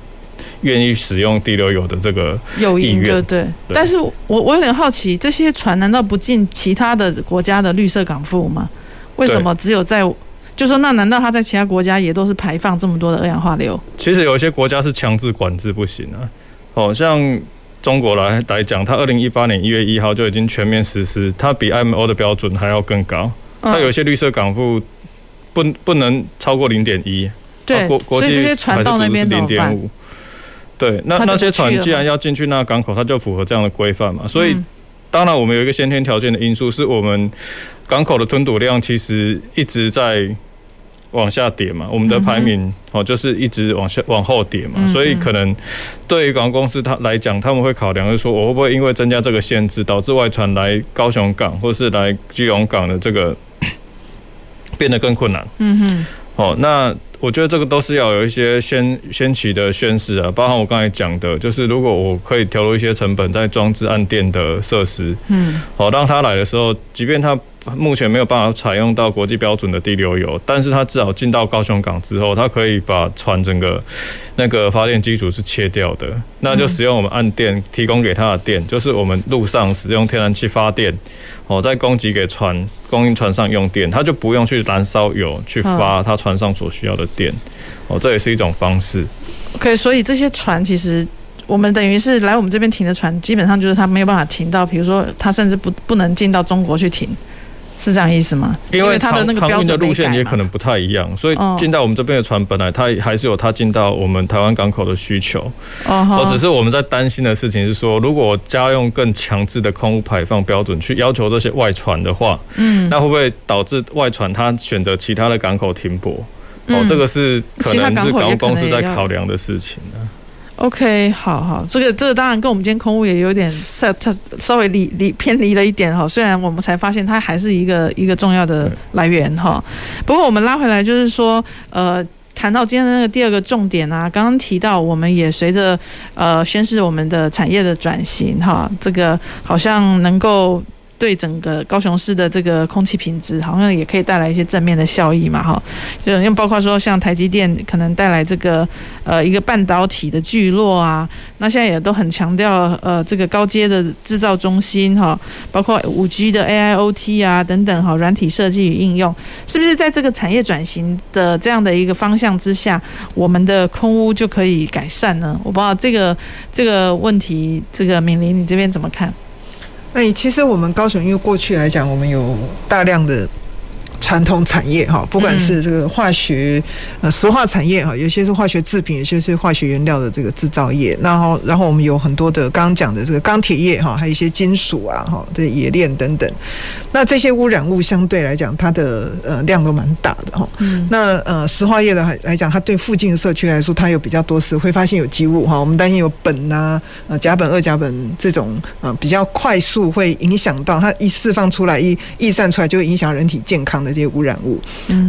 愿意使用低硫油的这个意愿。对，
对，但是我我有点好奇，这些船难道不进其他的国家的绿色港埠吗？为什么只有在就说那难道他在其他国家也都是排放这么多的二氧化硫？
其实有一些国家是强制管制不行啊，哦，像中国来来讲，它二零一八年一月一号就已经全面实施，它比 IMO 的标准还要更高，它有一些绿色港埠不不能超过零点一，
对，
国国际
这些船到那边
零点五，对，那那些船既然要进去那个港口，它就符合这样的规范嘛，所以。嗯。当然，我们有一个先天条件的因素，是我们港口的吞吐量其实一直在往下跌嘛，我们的排名哦就是一直往下往后跌嘛，所以可能对于港公司他来讲，他们会考量就是说，我会不会因为增加这个限制，导致外船来高雄港或是来基隆港的这个 变得更困难？嗯哼，哦，那。我觉得这个都是要有一些先先期的宣示啊，包含我刚才讲的，就是如果我可以调入一些成本在装置岸电的设施，嗯，好，当他来的时候，即便他目前没有办法采用到国际标准的低流油，但是它至少进到高雄港之后，它可以把船整个那个发电机组是切掉的，那就使用我们岸电提供给它的电，就是我们路上使用天然气发电。哦，再供给给船，供应船上用电，它就不用去燃烧油去发它船上所需要的电。哦，这也是一种方式。
OK，所以这些船其实我们等于是来我们这边停的船，基本上就是它没有办法停到，比如说它甚至不不能进到中国去停。是这样意思吗？
因为它的那个航运的路线也可能不太一样，所以进到我们这边的船本来它还是有它进到我们台湾港口的需求。哦，只是我们在担心的事情是说，如果家用更强制的空污排放标准去要求这些外船的话，嗯，那会不会导致外船它选择其他的港口停泊？哦，这个是可能是港务公司在考量的事情呢。
OK，好好，这个这个当然跟我们今天空屋也有点稍稍微离离偏离了一点哈。虽然我们才发现它还是一个一个重要的来源哈。不过我们拉回来就是说，呃，谈到今天的那个第二个重点啊，刚刚提到我们也随着呃宣示我们的产业的转型哈，这个好像能够。对整个高雄市的这个空气品质，好像也可以带来一些正面的效益嘛，哈，就因为包括说像台积电可能带来这个呃一个半导体的聚落啊，那现在也都很强调呃这个高阶的制造中心哈，包括五 G 的 AIoT 啊等等哈，软体设计与应用，是不是在这个产业转型的这样的一个方向之下，我们的空污就可以改善呢？我不知道这个这个问题，这个敏玲你这边怎么看？
哎，其实我们高雄，因为过去来讲，我们有大量的。传统产业哈，不管是这个化学呃石化产业哈，有些是化学制品，有些是化学原料的这个制造业。然后，然后我们有很多的刚刚讲的这个钢铁业哈，还有一些金属啊哈，这冶炼等等。那这些污染物相对来讲，它的呃量都蛮大的哈。那呃石化业的来讲，它对附近的社区来说，它有比较多是挥发性有机物哈。我们担心有苯呐、呃甲苯、二甲苯这种呃比较快速会影响到它一释放出来一逸散出来，就会影响人体健康的。这些污染物，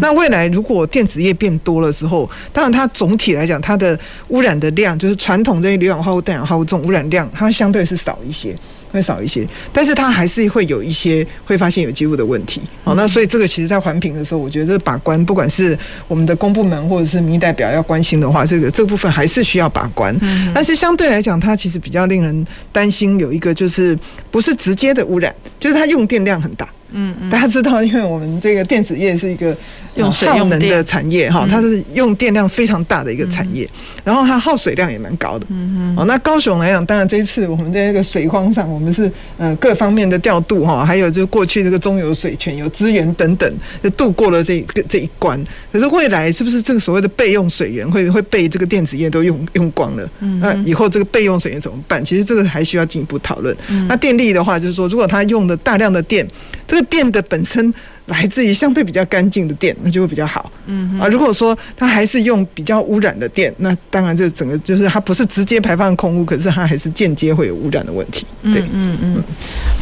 那未来如果电子业变多了之后，当然它总体来讲，它的污染的量，就是传统这些硫氧化物、氮氧化物这种污染量，它相对是少一些，会少一些，但是它还是会有一些会发现有机物的问题。好，那所以这个其实在环评的时候，我觉得这把关，不管是我们的公部门或者是民意代表要关心的话，这个这个部分还是需要把关。但是相对来讲，它其实比较令人担心，有一个就是不是直接的污染，就是它用电量很大。嗯，大家知道，因为我们这个电子业是一个用耗能的产业哈，它是用电量非常大的一个产业，然后它耗水量也蛮高的。嗯嗯。哦，那高雄来讲，当然这一次我们在这个水荒上，我们是呃各方面的调度哈，还有就过去这个中游水权有资源等等，就度过了这个这一关。可是未来是不是这个所谓的备用水源会会被这个电子业都用用光了？嗯。那以后这个备用水源怎么办？其实这个还需要进一步讨论。那电力的话，就是说如果它用的大量的电。这个电的本身来自于相对比较干净的电，那就会比较好。嗯啊，如果说它还是用比较污染的电，那当然这整个就是它不是直接排放空污，可是它还是间接会有污染的问题。对，嗯嗯，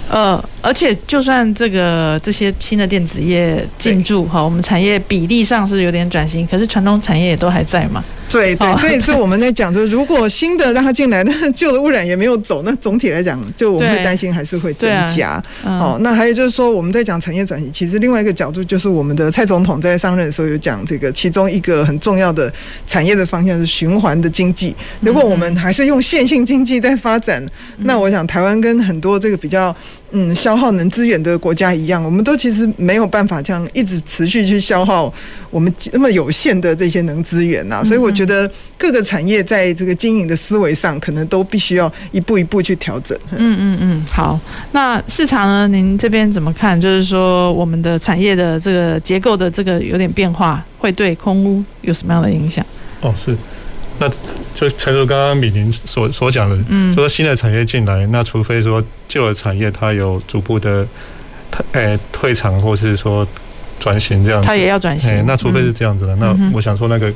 呃，而且就算这个这些新的电子业进驻哈，我们产业比例上是有点转型，可是传统产业也都还在嘛。
对对，这也是我们在讲，就是如果新的让它进来，那旧的污染也没有走，那总体来讲，就我们会担心还是会增加。哦，那还有就是说，我们在讲产业转型，其实另外一个角度就是我们的蔡总统在上任的时候有讲，这个其中一个很重要的产业的方向是循环的经济。如果我们还是用线性经济在发展，那我想台湾跟很多这个比较。嗯消耗能资源的国家一样，我们都其实没有办法这样一直持续去消耗我们那么有限的这些能资源呐。所以我觉得各个产业在这个经营的思维上，可能都必须要一步一步去调整。
嗯嗯嗯，好。那市场呢？您这边怎么看？就是说我们的产业的这个结构的这个有点变化，会对空屋有什么样的影响？
哦，是。那就诚如刚刚敏玲所所讲的，嗯，就说新的产业进来，那除非说旧的产业它有逐步的退诶退场，或是说转型这样子，
它也要转型。
那除非是这样子的，那我想说那个，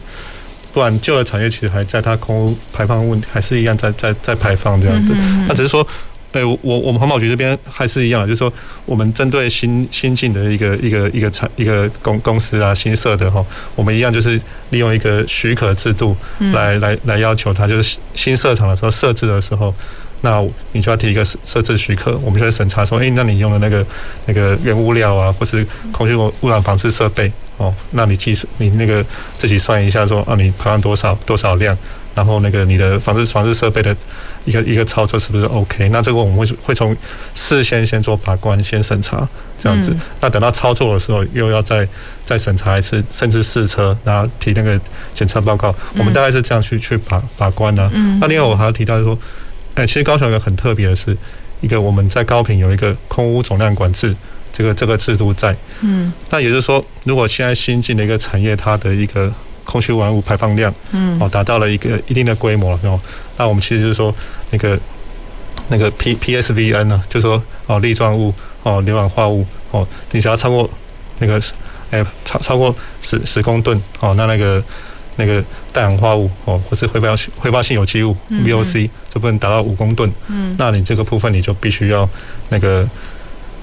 不然旧的产业其实还在，它空排放问题还是一样在在在排放这样子，那只是说。对，我我们环保局这边还是一样，就是说，我们针对新新进的一个一个一个产一个公公司啊，新设的哈，我们一样就是利用一个许可制度来来来要求它，就是新设厂的时候设置的时候，那你就要提一个设置许可，我们就会审查说，哎，那你用的那个那个原物料啊，或是空气污染防治设备哦，那你计你那个自己算一下说，啊，你排放多少多少量。然后那个你的防治防治设备的一个一个操作是不是 OK？那这个我们会会从事先先做把关，先审查这样子。那等到操作的时候，又要再再审查一次，甚至试车，然后提那个检测报告。我们大概是这样去去把把关呢。那另外我还要提到说，哎，其实高雄有个很特别的是，一个我们在高屏有一个空污总量管制这个这个制度在。嗯。那也就是说，如果现在新进的一个产业，它的一个空气污染物排放量，嗯，哦，达到了一个一定的规模，哦，那我们其实就是说，那个那个 P PSVN 呢，就是说，哦，粒状物，哦，硫氧化物，哦，你只要超过那个，哎，超超过十十公吨，哦，那那个那个氮氧化物，哦，或是挥发性挥发性有机物 VOC 这部分达到五公吨，嗯，那你这个部分你就必须要那个，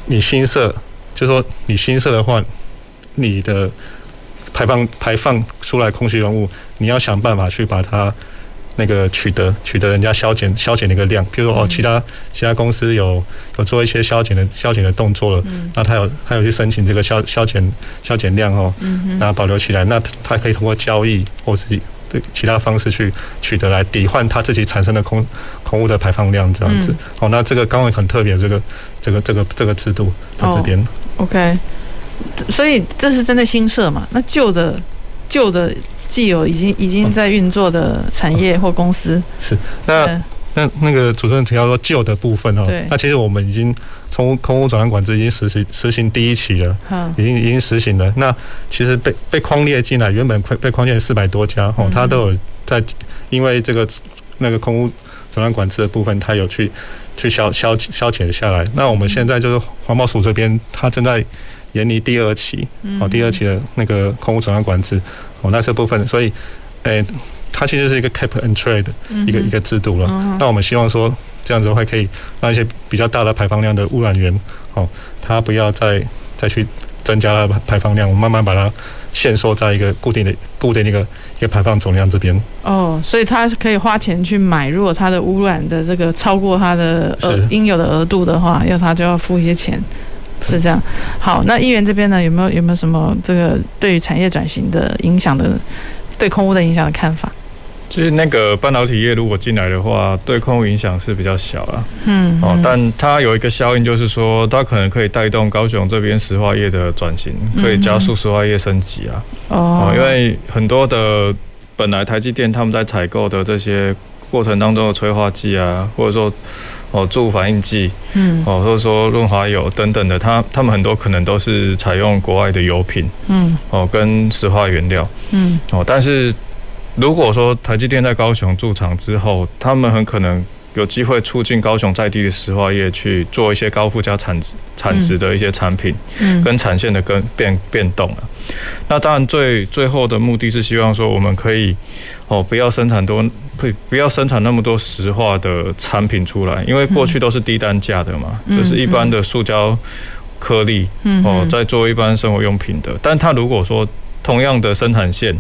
你新设，就是说你新设的话，你的。排放排放出来空气溶物，你要想办法去把它那个取得取得人家消减消减的一个量，譬如说哦，其他其他公司有有做一些消减的消减的动作了，那他有他有去申请这个消消减消减量哦，那保留起来，那他可以通过交易或是对其他方式去取得来抵换他自己产生的空空污的排放量这样子。哦，那这个刚刚很特别，这个这个这个这个制度在这边。
OK。所以这是针对新设嘛？那旧的旧的既有已经已经在运作的产业或公司。
是。那那那个主持人提到说旧的部分哦，那其实我们已经从空污总量管制已经实行实行第一期了，已经已经实行了。那其实被被框列进来，原本被框列四百多家哦，它都有在因为这个那个空污总量管制的部分，它有去去消消消减下来。那我们现在就是环保署这边，它正在。研拟第二期，哦，第二期的那个空污总量管制，哦，那这部分，所以，诶，它其实是一个 cap and trade 的一个一个制度了。那我们希望说，这样子的话，可以让一些比较大的排放量的污染源，哦，它不要再再去增加了排放量，我们慢慢把它限缩在一个固定的固定的一个一个排放总量这边。
哦，所以它是可以花钱去买，如果它的污染的这个超过它的额应有的额度的话，要它就要付一些钱。是这样，好，那议员这边呢，有没有有没有什么这个对于产业转型的影响的，对空污的影响的看法？
其实那个半导体业如果进来的话，对空污影响是比较小了，嗯，哦，但它有一个效应，就是说它可能可以带动高雄这边石化业的转型，可以加速石化业升级啊，哦，因为很多的本来台积电他们在采购的这些过程当中的催化剂啊，或者说。哦，助反应剂，嗯，哦，或者说润滑油等等的，它他们很多可能都是采用国外的油品，嗯，哦，跟石化原料，嗯，哦，但是如果说台积电在高雄驻厂之后，他们很可能有机会促进高雄在地的石化业去做一些高附加产值产值的一些产品，嗯，跟产线的跟变变动了。那当然最最后的目的是希望说我们可以哦不要生产多。不不要生产那么多石化的产品出来，因为过去都是低单价的嘛，嗯、就是一般的塑胶颗粒，嗯、哦，在做一般生活用品的。但它如果说同样的生产线，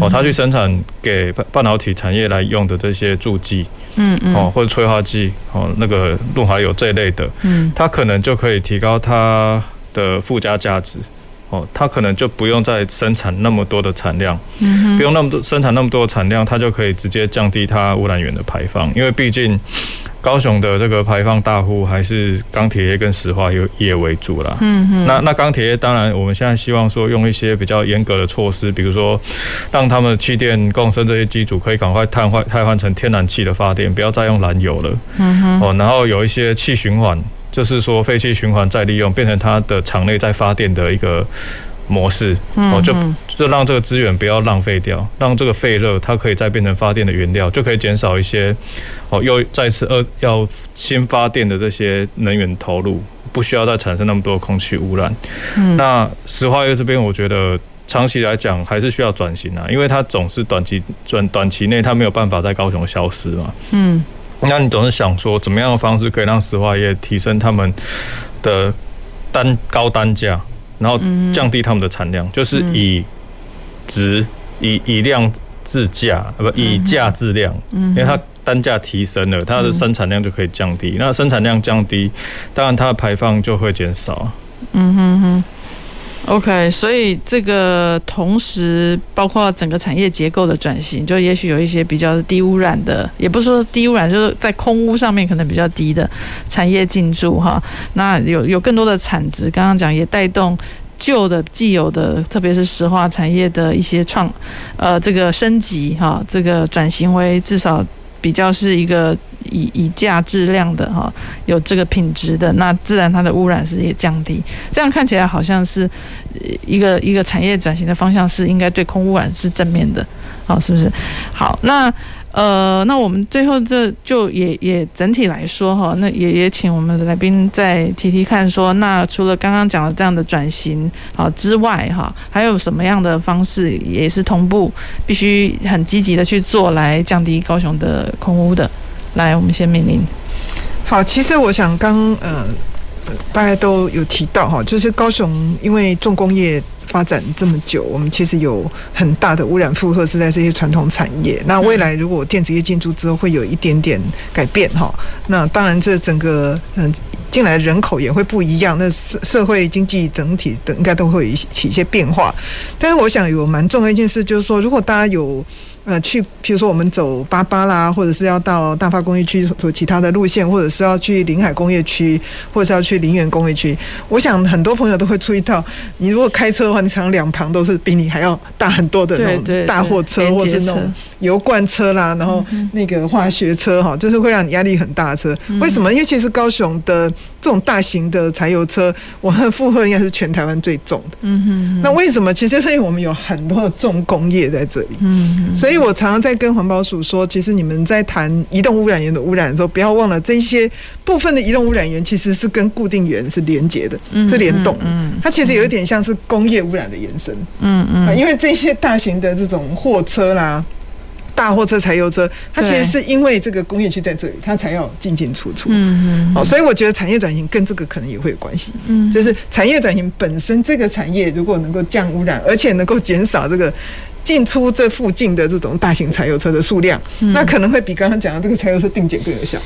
哦，他去生产给半导体产业来用的这些助剂，嗯嗯，哦，或者催化剂，哦，那个润滑油这一类的，嗯，它可能就可以提高它的附加价值。哦，它可能就不用再生产那么多的产量，嗯，不用那么多生产那么多的产量，它就可以直接降低它污染源的排放。因为毕竟高雄的这个排放大户还是钢铁业跟石化业为主啦。嗯哼。那那钢铁业当然我们现在希望说用一些比较严格的措施，比如说让他们的气电共生这些机组可以赶快碳换汰换成天然气的发电，不要再用燃油了。嗯哼。哦，然后有一些气循环，就是说废气循环再利用，变成它的厂内再发电的一个模式。哦，就就让这个资源不要浪费掉，让这个废热它可以再变成发电的原料，就可以减少一些。哦，又再次呃要新发电的这些能源投入，不需要再产生那么多空气污染。嗯，那石化业这边，我觉得长期来讲还是需要转型啊，因为它总是短期短短期内它没有办法在高雄消失嘛。嗯，那你总是想说，怎么样的方式可以让石化业提升他们的单高单价，然后降低他们的产量，就是以值以以量制价，不以价制量，因为它。单价提升了，它的生产量就可以降低。那生产量降低，当然它的排放就会减少。嗯哼哼。
OK，所以这个同时包括整个产业结构的转型，就也许有一些比较低污染的，也不是说低污染，就是在空污上面可能比较低的产业进驻哈。那有有更多的产值，刚刚讲也带动旧的既有的，特别是石化产业的一些创呃这个升级哈，这个转型为至少。比较是一个以以价质量的哈，有这个品质的，那自然它的污染是也降低。这样看起来好像是一个一个产业转型的方向是应该对空污染是正面的，好，是不是？好，那。呃，那我们最后这就也也整体来说哈，那也也请我们的来宾再提提看说，那除了刚刚讲的这样的转型啊之外哈，还有什么样的方式也是同步必须很积极的去做来降低高雄的空污的？来，我们先命令。
好，其实我想刚呃大家都有提到哈，就是高雄因为重工业。发展这么久，我们其实有很大的污染负荷是在这些传统产业。那未来如果电子业进驻之后，会有一点点改变哈。那当然，这整个嗯进来人口也会不一样，那社社会经济整体的应该都会起一些变化。但是我想有蛮重要一件事，就是说，如果大家有。呃，去，譬如说我们走八八啦，或者是要到大发工业区走其他的路线，或者是要去临海工业区，或者是要去林园工业区。我想很多朋友都会注意到，你如果开车的话，你常常两旁都是比你还要大很多的那种大货车，或者是那种油罐车啦，然后那个化学车哈，就是会让你压力很大的车。为什么？因为其实高雄的。这种大型的柴油车，我们的负荷应该是全台湾最重的。嗯哼。那为什么？其实是因为我们有很多的重工业在这里。嗯。所以我常常在跟环保署说，其实你们在谈移动污染源的污染的时候，不要忘了这些部分的移动污染源其实是跟固定源是连接的，是联动的。嗯。它其实有一点像是工业污染的延伸。嗯嗯。因为这些大型的这种货车啦。大货车、柴油车，它其实是因为这个工业区在这里，它才要进进出出。嗯嗯。哦，所以我觉得产业转型跟这个可能也会有关系。嗯，就是产业转型本身，这个产业如果能够降污染，而且能够减少这个。进出这附近的这种大型柴油车的数量，嗯、那可能会比刚刚讲的这个柴油车定检更有效，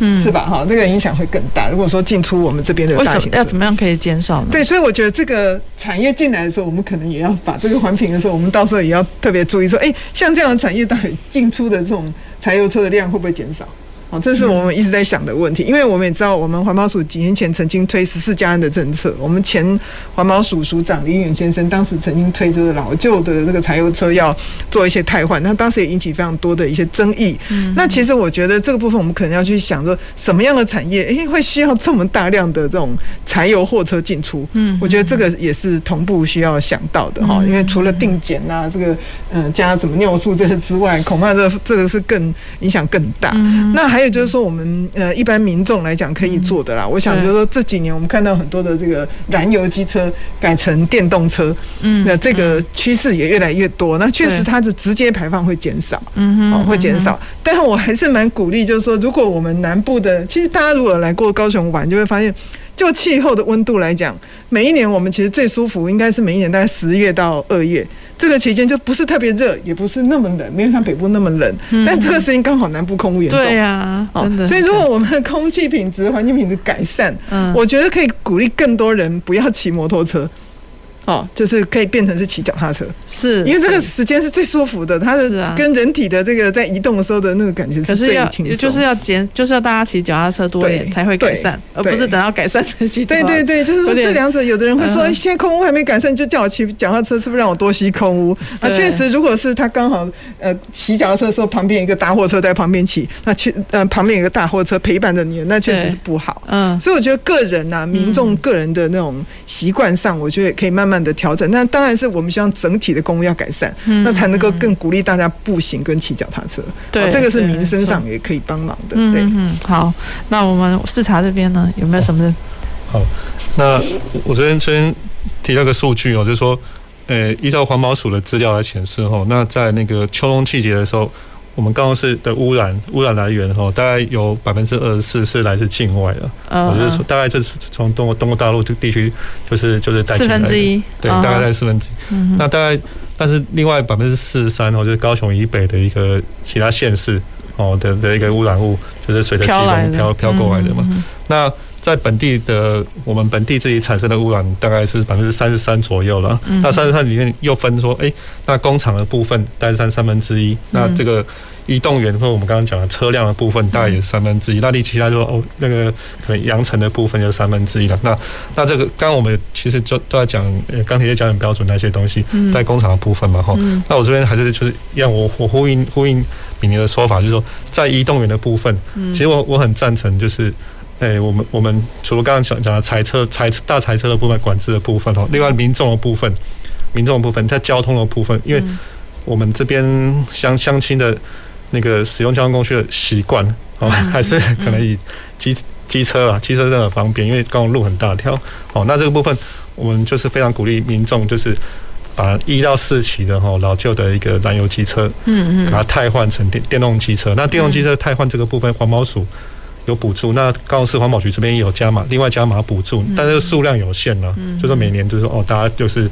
嗯，是吧？哈，这个影响会更大。如果说进出我们这边的大型车，
要怎么样可以减少呢？
对，所以我觉得这个产业进来的时候，我们可能也要把这个环评的时候，我们到时候也要特别注意说，哎，像这样的产业，到底进出的这种柴油车的量会不会减少？哦，这是我们一直在想的问题，因为我们也知道，我们环保署几年前曾经推十四加 N 的政策。我们前环保署署长林远先生当时曾经推，就是老旧的这个柴油车要做一些汰换，那当时也引起非常多的一些争议。那其实我觉得这个部分我们可能要去想说，什么样的产业诶会需要这么大量的这种柴油货车进出？嗯，我觉得这个也是同步需要想到的哈，因为除了定检呐，这个嗯加什么尿素这些之外，恐怕这这个是更影响更大。那还。还有就是说，我们呃一般民众来讲可以做的啦。我想就是说，这几年我们看到很多的这个燃油机车改成电动车，嗯，那这个趋势也越来越多。那确实它的直接排放会减少，嗯哼，会减少。但是我还是蛮鼓励，就是说，如果我们南部的，其实大家如果来过高雄玩，就会发现，就气候的温度来讲，每一年我们其实最舒服应该是每一年大概十月到二月。这个期间就不是特别热，也不是那么冷，没有像北部那么冷。嗯、但这个时间刚好南部空污严重，
对呀、啊，真的。
所以如果我们的空气品质、环境品质改善，嗯，我觉得可以鼓励更多人不要骑摩托车。哦，就是可以变成是骑脚踏车，
是
因为这个时间是最舒服的，它的跟人体的这个在移动的时候的那个感觉是最轻松，
就是要减，就是要大家骑脚踏车多一点才会改善，而不是等到改善才骑。
对对对，就是说这两者，有的人会说，哎，现在空污还没改善，就叫我骑脚踏车，是不是让我多吸空污？啊，确实，如果是他刚好呃骑脚踏车的时候旁边一个大货车在旁边骑，那去呃旁边有一个大货车陪伴着你，那确实是不好。嗯，所以我觉得个人呐，民众个人的那种习惯上，我觉得也可以慢慢的调整。那当然是我们希望整体的公务要改善，那才能够更鼓励大家步行跟骑脚踏车。对，这个是民生上也可以帮忙的。对，嗯，
好，那我们视察这边呢，有没有什么？
好，那我这边先提到个数据哦，就是说，呃，依照环保署的资料来显示哦，那在那个秋冬季节的时候。我们高雄市的污染污染来源哈，大概有百分之二十四是来自境外的。我觉得说大概这是从中国东大陆这个地区，就是就是带。四分之一，对，大概在四分之一。那大概，但是另外百分之四十三哦，就是高雄以北的一个其他县市哦的的一个污染物，就是随着季风飘飘过来的嘛。那在本地的我们本地自己产生的污染大概是百分之三十三左右了。那三十三里面又分说，哎，那工厂的部分大概占三分之一。那这个。移动员或我们刚刚讲的车辆的部分，大概也是三分之一。那你其他说哦，那个可能扬尘的部分就三分之一了。那那这个刚刚我们其实就都在讲钢铁业标准标准那些东西，在工厂的部分嘛哈。那我这边还是就是让我我呼应呼应敏宁的说法，就是说在移动员的部分，其实我我很赞成，就是诶，我们我们除了刚刚讲讲的裁车裁大裁车的部分管制的部分哦，另外民众的部分，民众的部分在交通的部分，因为我们这边乡乡亲的。那个使用交通工具的习惯哦，还是可能以机机车啊，机车真的方便，因为刚刚路很大条哦。那这个部分我们就是非常鼓励民众，就是把一到四期的哈老旧的一个燃油机车，嗯嗯，把它汰换成电电动机车。那电动机车汰换这个部分，环保署有补助，那高雄市环保局这边也有加码，另外加码补助，但是数量有限了，就是每年就是说哦，大家就是。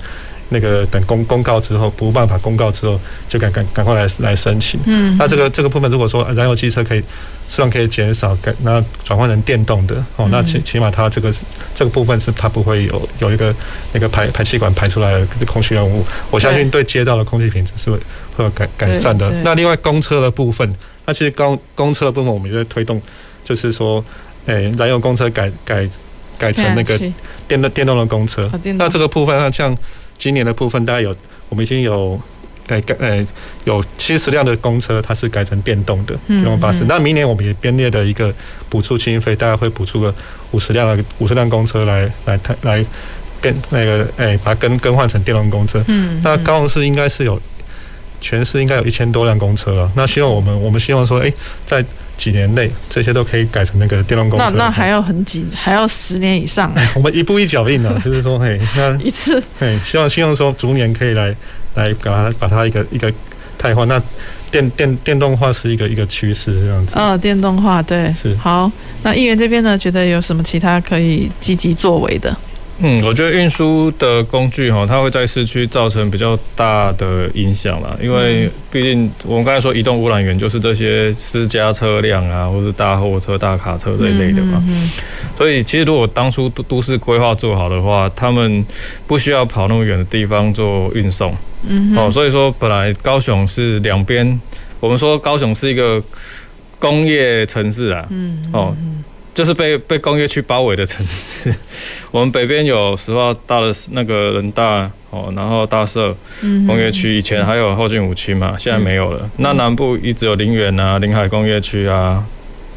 那个等公公告之后，不办法公告之后，就赶赶赶快来来申请。嗯，那这个这个部分，如果说燃油汽车可以，虽然可以减少，改那转换成电动的哦，那起起码它这个这个部分是它不会有有一个那个排排气管排出来的空气污，我相信对街道的空气品质是会会有改改善的。那另外公车的部分，那其实公公车的部分我们也在推动，就是说，诶，燃油公车改改改成那个电动电动的公车。那这个部分，那像。今年的部分大概有，我们已经有，诶改诶有七十辆的公车，它是改成电动的电动巴士。那明年我们也编列了一个补助经费，大概会补助个五十辆的五十辆公车来来来变那个诶把它更更换成电动公车。嗯，那高雄市应该是有全市应该有一千多辆公车了。那希望我们我们希望说，诶在。几年内这些都可以改成那个电动公车。那
那还要很紧，还要十年以上。
我们一步一脚印呢，就是说，嘿，那
一次，
嘿，希望希望说逐年可以来来把它把它一个一个太换。那电电电动化是一个一个趋势这样子。
哦，电动化对是好。那议员这边呢，觉得有什么其他可以积极作为的？
嗯，我觉得运输的工具哈，它会在市区造成比较大的影响啦。因为毕竟我们刚才说移动污染源就是这些私家车辆啊，或是大货车、大卡车这一类的嘛。所以其实如果当初都都市规划做好的话，他们不需要跑那么远的地方做运送。嗯，哦，所以说本来高雄是两边，我们说高雄是一个工业城市啊。嗯，哦。就是被被工业区包围的城市，我们北边有石化大的那个人大哦，然后大社工业区，以前还有后进五区嘛，现在没有了。那南部一直有林园啊、林海工业区啊、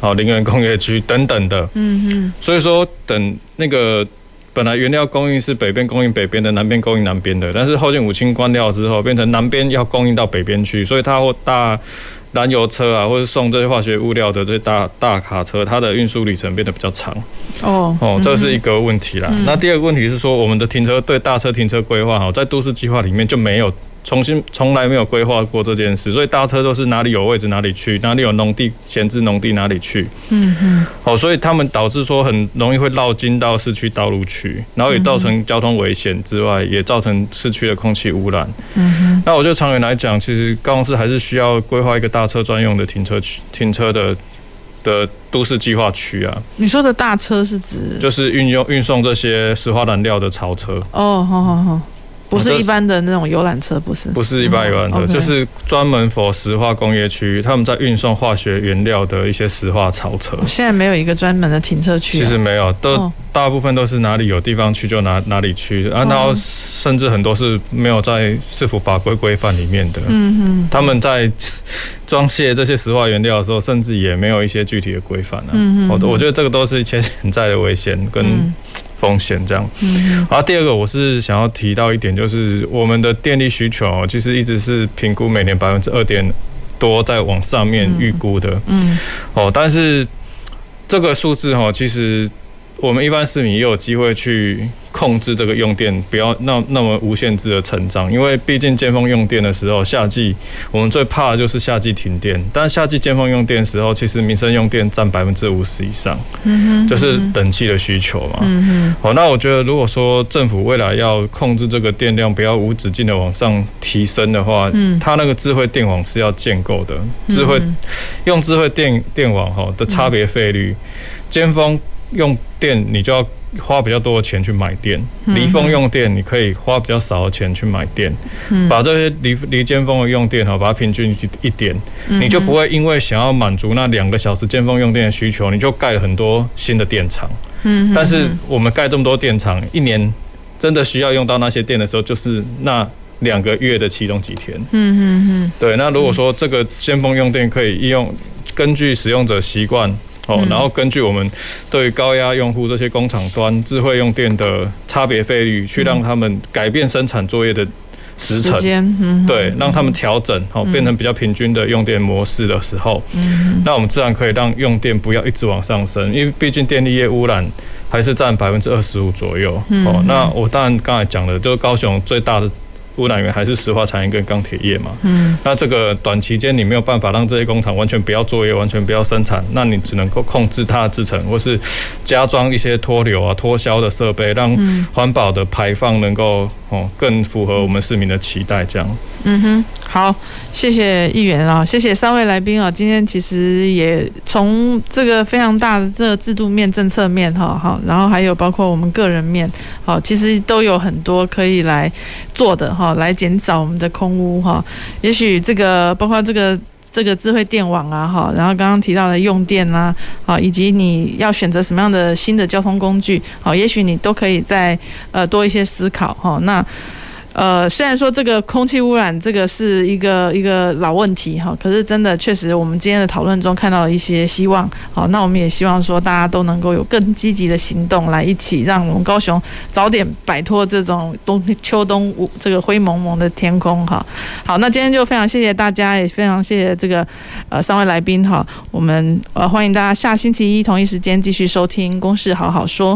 好林园工业区等等的。嗯嗯。所以说，等那个本来原料供应是北边供应北边的，南边供应南边的，但是后劲五区关掉之后，变成南边要供应到北边去，所以它会大。燃油车啊，或者送这些化学物料的这些大大卡车，它的运输里程变得比较长。哦哦，这是一个问题啦。那第二个问题是说，我们的停车对大车停车规划哈，在都市计划里面就没有。重新从来没有规划过这件事，所以大车都是哪里有位置哪里去，哪里有农地闲置农地哪里去。嗯嗯。好，所以他们导致说很容易会绕进到市区道路去，然后也造成交通危险之外，也造成市区的空气污染。嗯哼。那我觉得长远来讲，其实高雄市还是需要规划一个大车专用的停车区、停车的的都市计划区啊。
你说的大车是指？
就是运用运送这些石化燃料的槽车。
哦，好好好。不是一般的那种游览车，不是，
不是一般游览车，
嗯，
就是专门 for 石化工业区，他们在运送化学原料的一些石化槽车。
现在没有一个专门的停车区，啊，
其实没有，都大部分都是哪里有地方去就哪哪里去啊，然后甚至很多是没有在市府法规规范里面的。嗯哼，他们在装卸这些石化原料的时候，甚至也没有一些具体的规范啊。嗯哼，我我觉得这个都是一些潜在的危险跟。风险这样，嗯，然后第二个我是想要提到一点，就是我们的电力需求其实一直是评估每年百分之二点多在往上面预估的，嗯，哦，但是这个数字哈，其实我们一般市民也有机会去。控制这个用电不要那那么无限制的成长，因为毕竟尖峰用电的时候，夏季我们最怕的就是夏季停电。但夏季尖峰用电的时候，其实民生用电占百分之五十以上，就是冷气的需求嘛。好，那我觉得如果说政府未来要控制这个电量不要无止境的往上提升的话，它那个智慧电网是要建构的，智慧用智慧电电网哈的差别费率，尖峰用电你就要。花比较多的钱去买电，离峰用电你可以花比较少的钱去买电，把这些离离尖峰的用电哈，把它平均一点，你就不会因为想要满足那两个小时尖峰用电的需求，你就盖很多新的电厂。但是我们盖这么多电厂，一年真的需要用到那些电的时候，就是那两个月的其中几天。嗯嗯对，那如果说这个尖峰用电可以应用，根据使用者习惯。哦，然后根据我们对高压用户这些工厂端智慧用电的差别费率，去让他们改变生产作业的时程，对，让他们调整，好变成比较平均的用电模式的时候，那我们自然可以让用电不要一直往上升，因为毕竟电力业污染还是占百分之二十五左右。哦，那我当然刚才讲了就是高雄最大的。污染源还是石化产业跟钢铁业嘛，嗯，那这个短期间你没有办法让这些工厂完全不要作业，完全不要生产，那你只能够控制它的制成，或是加装一些脱硫啊、脱硝的设备，让环保的排放能够哦更符合我们市民的期待，这样。
嗯哼，好，谢谢议员啊，谢谢三位来宾啊，今天其实也从这个非常大的这个制度面、政策面哈，好，然后还有包括我们个人面，好，其实都有很多可以来做的哈，来减少我们的空屋哈。也许这个包括这个这个智慧电网啊，哈，然后刚刚提到的用电啊，好，以及你要选择什么样的新的交通工具，好，也许你都可以再呃多一些思考哈。那。呃，虽然说这个空气污染这个是一个一个老问题哈，可是真的确实，我们今天的讨论中看到了一些希望。好，那我们也希望说大家都能够有更积极的行动，来一起让我们高雄早点摆脱这种冬秋冬这个灰蒙蒙的天空哈。好，那今天就非常谢谢大家，也非常谢谢这个呃三位来宾哈。我们呃欢迎大家下星期一同一时间继续收听《公事好好说》。